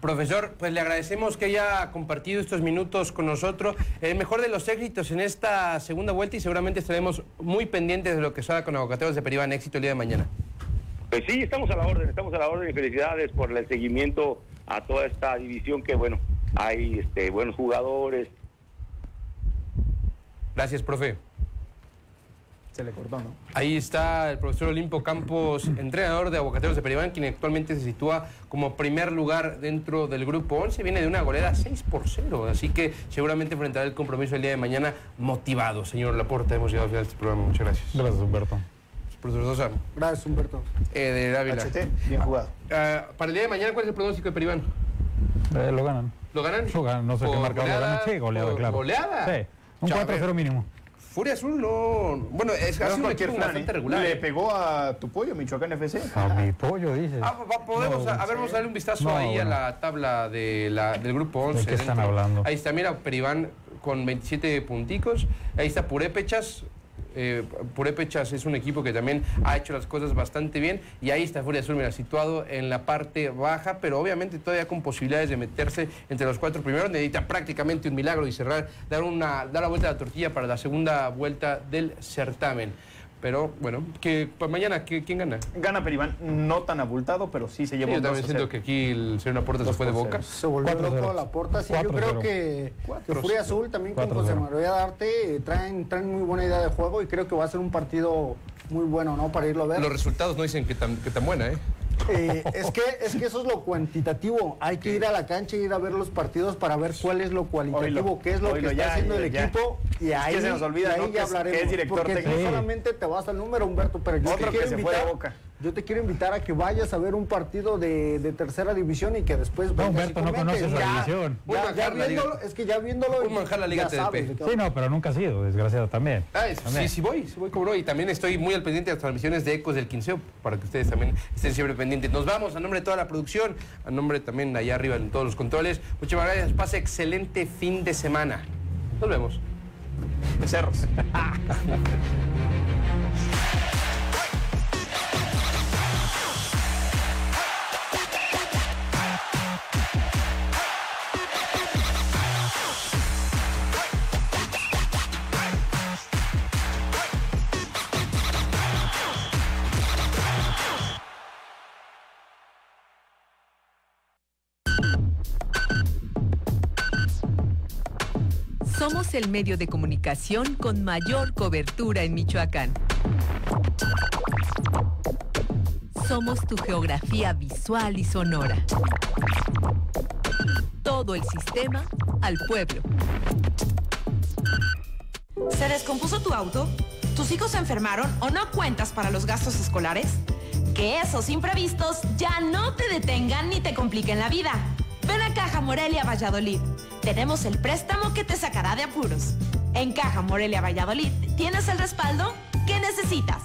[SPEAKER 1] Profesor, pues le agradecemos que haya compartido estos minutos con nosotros. El mejor de los éxitos en esta segunda vuelta y seguramente estaremos muy pendientes de lo que salga con Aguacateros de Peribán. Éxito el día de mañana.
[SPEAKER 28] Pues sí, estamos a la orden, estamos a la orden y felicidades por el seguimiento a toda esta división que bueno, hay este, buenos jugadores.
[SPEAKER 1] Gracias, profe.
[SPEAKER 4] Se le cortó, ¿no?
[SPEAKER 1] Ahí está el profesor Olimpo Campos, entrenador de Aguacateros de Peribán, quien actualmente se sitúa como primer lugar dentro del grupo 11. Viene de una goleada 6 por 0, así que seguramente enfrentará el compromiso el día de mañana motivado. Señor Laporta, hemos llegado al final de este programa. Muchas gracias.
[SPEAKER 2] Gracias, Humberto.
[SPEAKER 1] Profesor Sosa.
[SPEAKER 3] Gracias, Humberto.
[SPEAKER 1] Eh, de Ávila.
[SPEAKER 4] HT, bien jugado.
[SPEAKER 1] Ah, para el día de mañana, ¿cuál es el pronóstico de Peribán?
[SPEAKER 2] Eh, lo ganan.
[SPEAKER 1] ¿Lo ganan?
[SPEAKER 2] Lo ganan, no sé qué
[SPEAKER 1] ¿Por
[SPEAKER 2] marcador lo ganan. Sí, goleada,
[SPEAKER 1] ¿Por
[SPEAKER 2] claro.
[SPEAKER 1] goleada?
[SPEAKER 2] Sí, un
[SPEAKER 1] Ya, a
[SPEAKER 2] 4-0
[SPEAKER 1] ver.
[SPEAKER 2] mínimo.
[SPEAKER 1] Furia Azul no. Bueno, es
[SPEAKER 4] No
[SPEAKER 1] ha sido un
[SPEAKER 4] cualquier
[SPEAKER 1] equipo
[SPEAKER 4] plan,
[SPEAKER 1] bastante
[SPEAKER 4] ¿eh?
[SPEAKER 1] regular.
[SPEAKER 4] Le
[SPEAKER 1] ¿eh?
[SPEAKER 4] pegó a tu pollo, Michoacán FC.
[SPEAKER 2] A mi pollo, dices.
[SPEAKER 1] Ah, podemos,
[SPEAKER 2] No,
[SPEAKER 1] a, a ver, vamos a darle un vistazo
[SPEAKER 2] No,
[SPEAKER 1] ahí
[SPEAKER 2] bueno.
[SPEAKER 1] a la tabla de la, del grupo 11.
[SPEAKER 2] qué están
[SPEAKER 1] dentro.
[SPEAKER 2] hablando?
[SPEAKER 1] Ahí está, mira, Peribán con 27 punticos. Ahí está Purépechas. Eh, Purépechas es un equipo que también ha hecho las cosas bastante bien. Y ahí está Furia Azul, situado en la parte baja, pero obviamente todavía con posibilidades de meterse entre los cuatro primeros. Necesita prácticamente un milagro y cerrar, dar, una, dar la vuelta a la tortilla para la segunda vuelta del certamen. Pero bueno, que pues, mañana, ¿qué- ¿quién gana?
[SPEAKER 4] Gana Peribán, no tan abultado, pero sí se
[SPEAKER 1] Sí,
[SPEAKER 4] llevó
[SPEAKER 1] yo
[SPEAKER 4] un 2
[SPEAKER 1] también siento
[SPEAKER 4] 0.
[SPEAKER 1] que aquí el señor Laporta se fue de boca.
[SPEAKER 3] Se volvió
[SPEAKER 2] 4-0.
[SPEAKER 3] loco la porta. Sí, yo
[SPEAKER 2] 4-0.
[SPEAKER 3] creo que, que Furia Azul también con
[SPEAKER 2] 4-0.
[SPEAKER 3] José María Darte eh, traen, traen muy buena idea de juego y creo que va a ser un partido muy bueno, ¿no? Para irlo a ver.
[SPEAKER 1] Los resultados no dicen que tan, que tan buena, ¿eh?
[SPEAKER 3] Eh, es, que, es que eso es lo cuantitativo. Hay que ir a la cancha y ir a ver los partidos para ver cuál es lo cualitativo, qué es lo que está haciendo
[SPEAKER 4] ya,
[SPEAKER 3] el
[SPEAKER 4] ya.
[SPEAKER 3] equipo. Y
[SPEAKER 4] Es
[SPEAKER 3] ahí,
[SPEAKER 4] que se nos olvida,
[SPEAKER 3] y ahí
[SPEAKER 4] ¿no?
[SPEAKER 3] ya
[SPEAKER 4] que es-
[SPEAKER 3] hablaremos.
[SPEAKER 4] que es director
[SPEAKER 3] porque
[SPEAKER 4] técnico.
[SPEAKER 3] no solamente te vas al número, Humberto, pero yo
[SPEAKER 4] Otro que
[SPEAKER 3] quiero
[SPEAKER 4] se fue de Boca.
[SPEAKER 3] Yo te quiero invitar a que vayas a ver un partido de, de tercera división y que después...
[SPEAKER 2] No, Humberto, no conoces la
[SPEAKER 3] Ya,
[SPEAKER 2] división.
[SPEAKER 3] ya- viéndolo, es que ya viéndolo...
[SPEAKER 1] Un manjar la liga TDP.
[SPEAKER 2] Sí, no, pero nunca ha sido, desgraciado también.
[SPEAKER 1] Ah, es-
[SPEAKER 2] También.
[SPEAKER 1] sí, sí voy, sí voy como no. Y también estoy muy al pendiente de las transmisiones de Ecos del Quinceo, para que ustedes también estén siempre pendientes. Nos vamos a nombre de toda la producción, a nombre también allá arriba en todos los controles. Muchísimas gracias, pase excelente fin de semana. Nos vemos.
[SPEAKER 4] Becerros.
[SPEAKER 9] El medio de comunicación con mayor cobertura en Michoacán. Somos tu geografía visual y sonora. Todo el sistema al pueblo.
[SPEAKER 29] ¿Se descompuso tu auto? ¿Tus hijos se enfermaron o no cuentas para los gastos escolares? Que esos imprevistos ya no te detengan ni te compliquen la vida. Ven a Caja Morelia Valladolid. Tenemos el préstamo que te sacará de apuros. En Caja Morelia Valladolid tienes el respaldo que necesitas.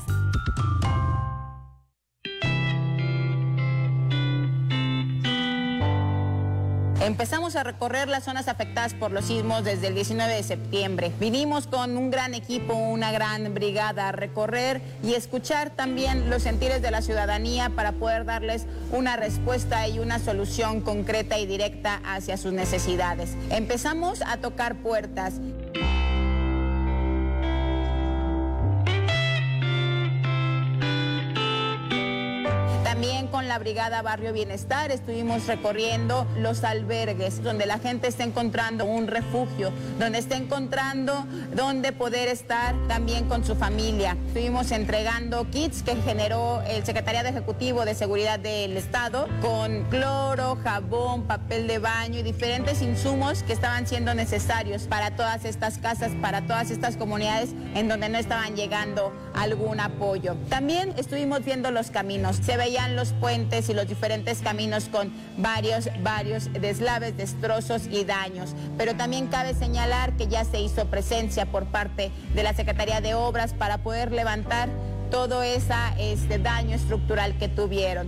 [SPEAKER 30] Empezamos a recorrer las zonas afectadas por los sismos desde el 19 de septiembre. Vinimos con un gran equipo, una gran brigada a recorrer y escuchar también los sentires de la ciudadanía para poder darles una respuesta y una solución concreta y directa hacia sus necesidades. Empezamos a tocar puertas. Brigada Barrio Bienestar estuvimos recorriendo los albergues, donde la gente está encontrando un refugio, donde está encontrando donde poder estar también con su familia. Estuvimos entregando kits que generó el Secretariado Ejecutivo de Seguridad del Estado con cloro, jabón, papel de baño y diferentes insumos que estaban siendo necesarios para todas estas casas, para todas estas comunidades en donde no estaban llegando algún apoyo. También estuvimos viendo los caminos. Se veían los puentes y los diferentes caminos con varios, varios deslaves, destrozos y daños. Pero también cabe señalar que ya se hizo presencia por parte de la Secretaría de Obras para poder levantar todo ese este, daño estructural que tuvieron.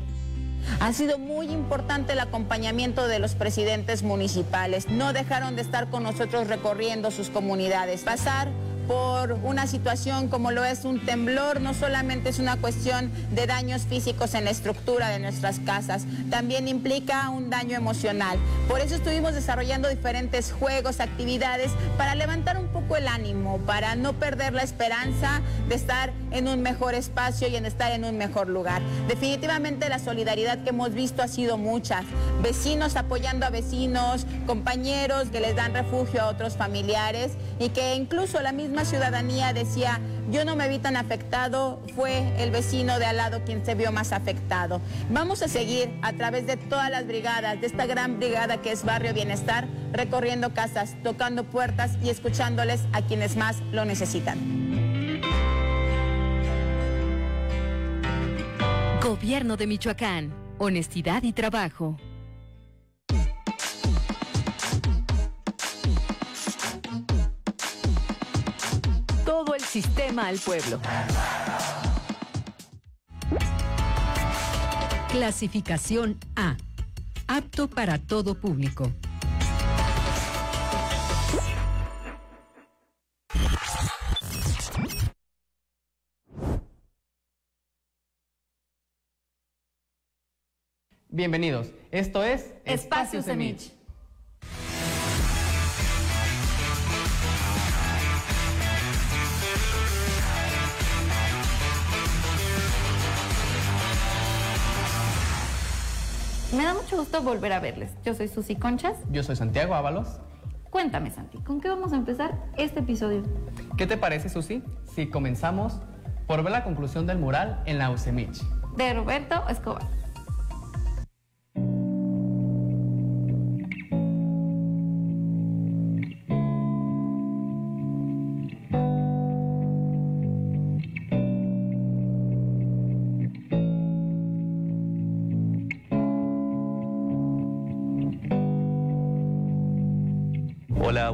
[SPEAKER 30] Ha sido muy importante el acompañamiento de los presidentes municipales. No dejaron de estar con nosotros recorriendo sus comunidades. Pasar por una situación como lo es un temblor, no solamente es una cuestión de daños físicos en la estructura de nuestras casas, también implica un daño emocional. Por eso estuvimos desarrollando diferentes juegos, actividades, para levantar un poco el ánimo, para no perder la esperanza de estar en un mejor espacio y en estar en un mejor lugar. Definitivamente la solidaridad que hemos visto ha sido mucha. Vecinos apoyando a vecinos, compañeros que les dan refugio a otros familiares y que incluso la misma ciudadanía decía, yo no me vi tan afectado, fue el vecino de al lado quien se vio más afectado. Vamos a seguir a través de todas las brigadas, de esta gran brigada que es Barrio Bienestar, recorriendo casas, tocando puertas y escuchándoles a quienes más lo necesitan.
[SPEAKER 19] Gobierno de Michoacán. Honestidad y trabajo. Sistema al pueblo. Clasificación A. Apto para todo público.
[SPEAKER 31] Bienvenidos. Esto es
[SPEAKER 29] Espacio
[SPEAKER 31] Semich.
[SPEAKER 32] Me da mucho gusto volver a verles. Yo soy Susi Conchas.
[SPEAKER 31] Yo soy Santiago Ábalos.
[SPEAKER 32] Cuéntame, Santi, ¿con qué vamos a empezar este episodio?
[SPEAKER 31] ¿Qué te parece, Susi, si comenzamos por ver la conclusión del mural en la UCEMICH?
[SPEAKER 32] De Roberto Escobar.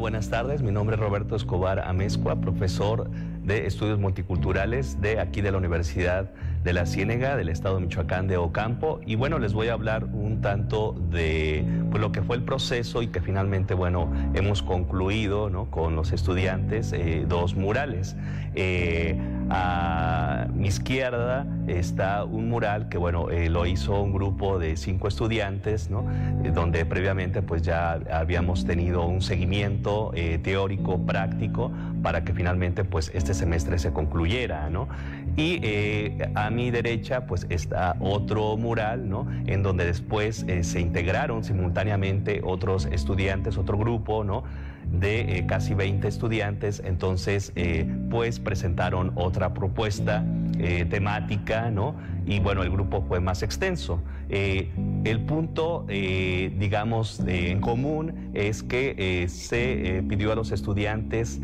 [SPEAKER 33] Buenas tardes. Mi nombre es Roberto Escobar Amezcua, profesor de estudios multiculturales de aquí de la Universidad de la Ciénega, del estado de Michoacán de Ocampo. Y bueno, les voy a hablar un tanto de pues, lo que fue el proceso y que finalmente, bueno, hemos concluido ¿no? con los estudiantes eh, dos murales. Eh, a mi izquierda está un mural que, bueno, eh, lo hizo un grupo de cinco estudiantes, ¿no? donde previamente pues ya habíamos tenido un seguimiento teórico, práctico, para que finalmente pues este semestre se concluyera, ¿no? Y eh, a mi derecha pues está otro mural, ¿no? En donde después eh, se integraron simultáneamente otros estudiantes, otro grupo, ¿no? de eh, casi 20 estudiantes, entonces pues presentaron otra propuesta temática, ¿no? Y bueno, el grupo fue más extenso. el punto, digamos, en común es que se pidió a los estudiantes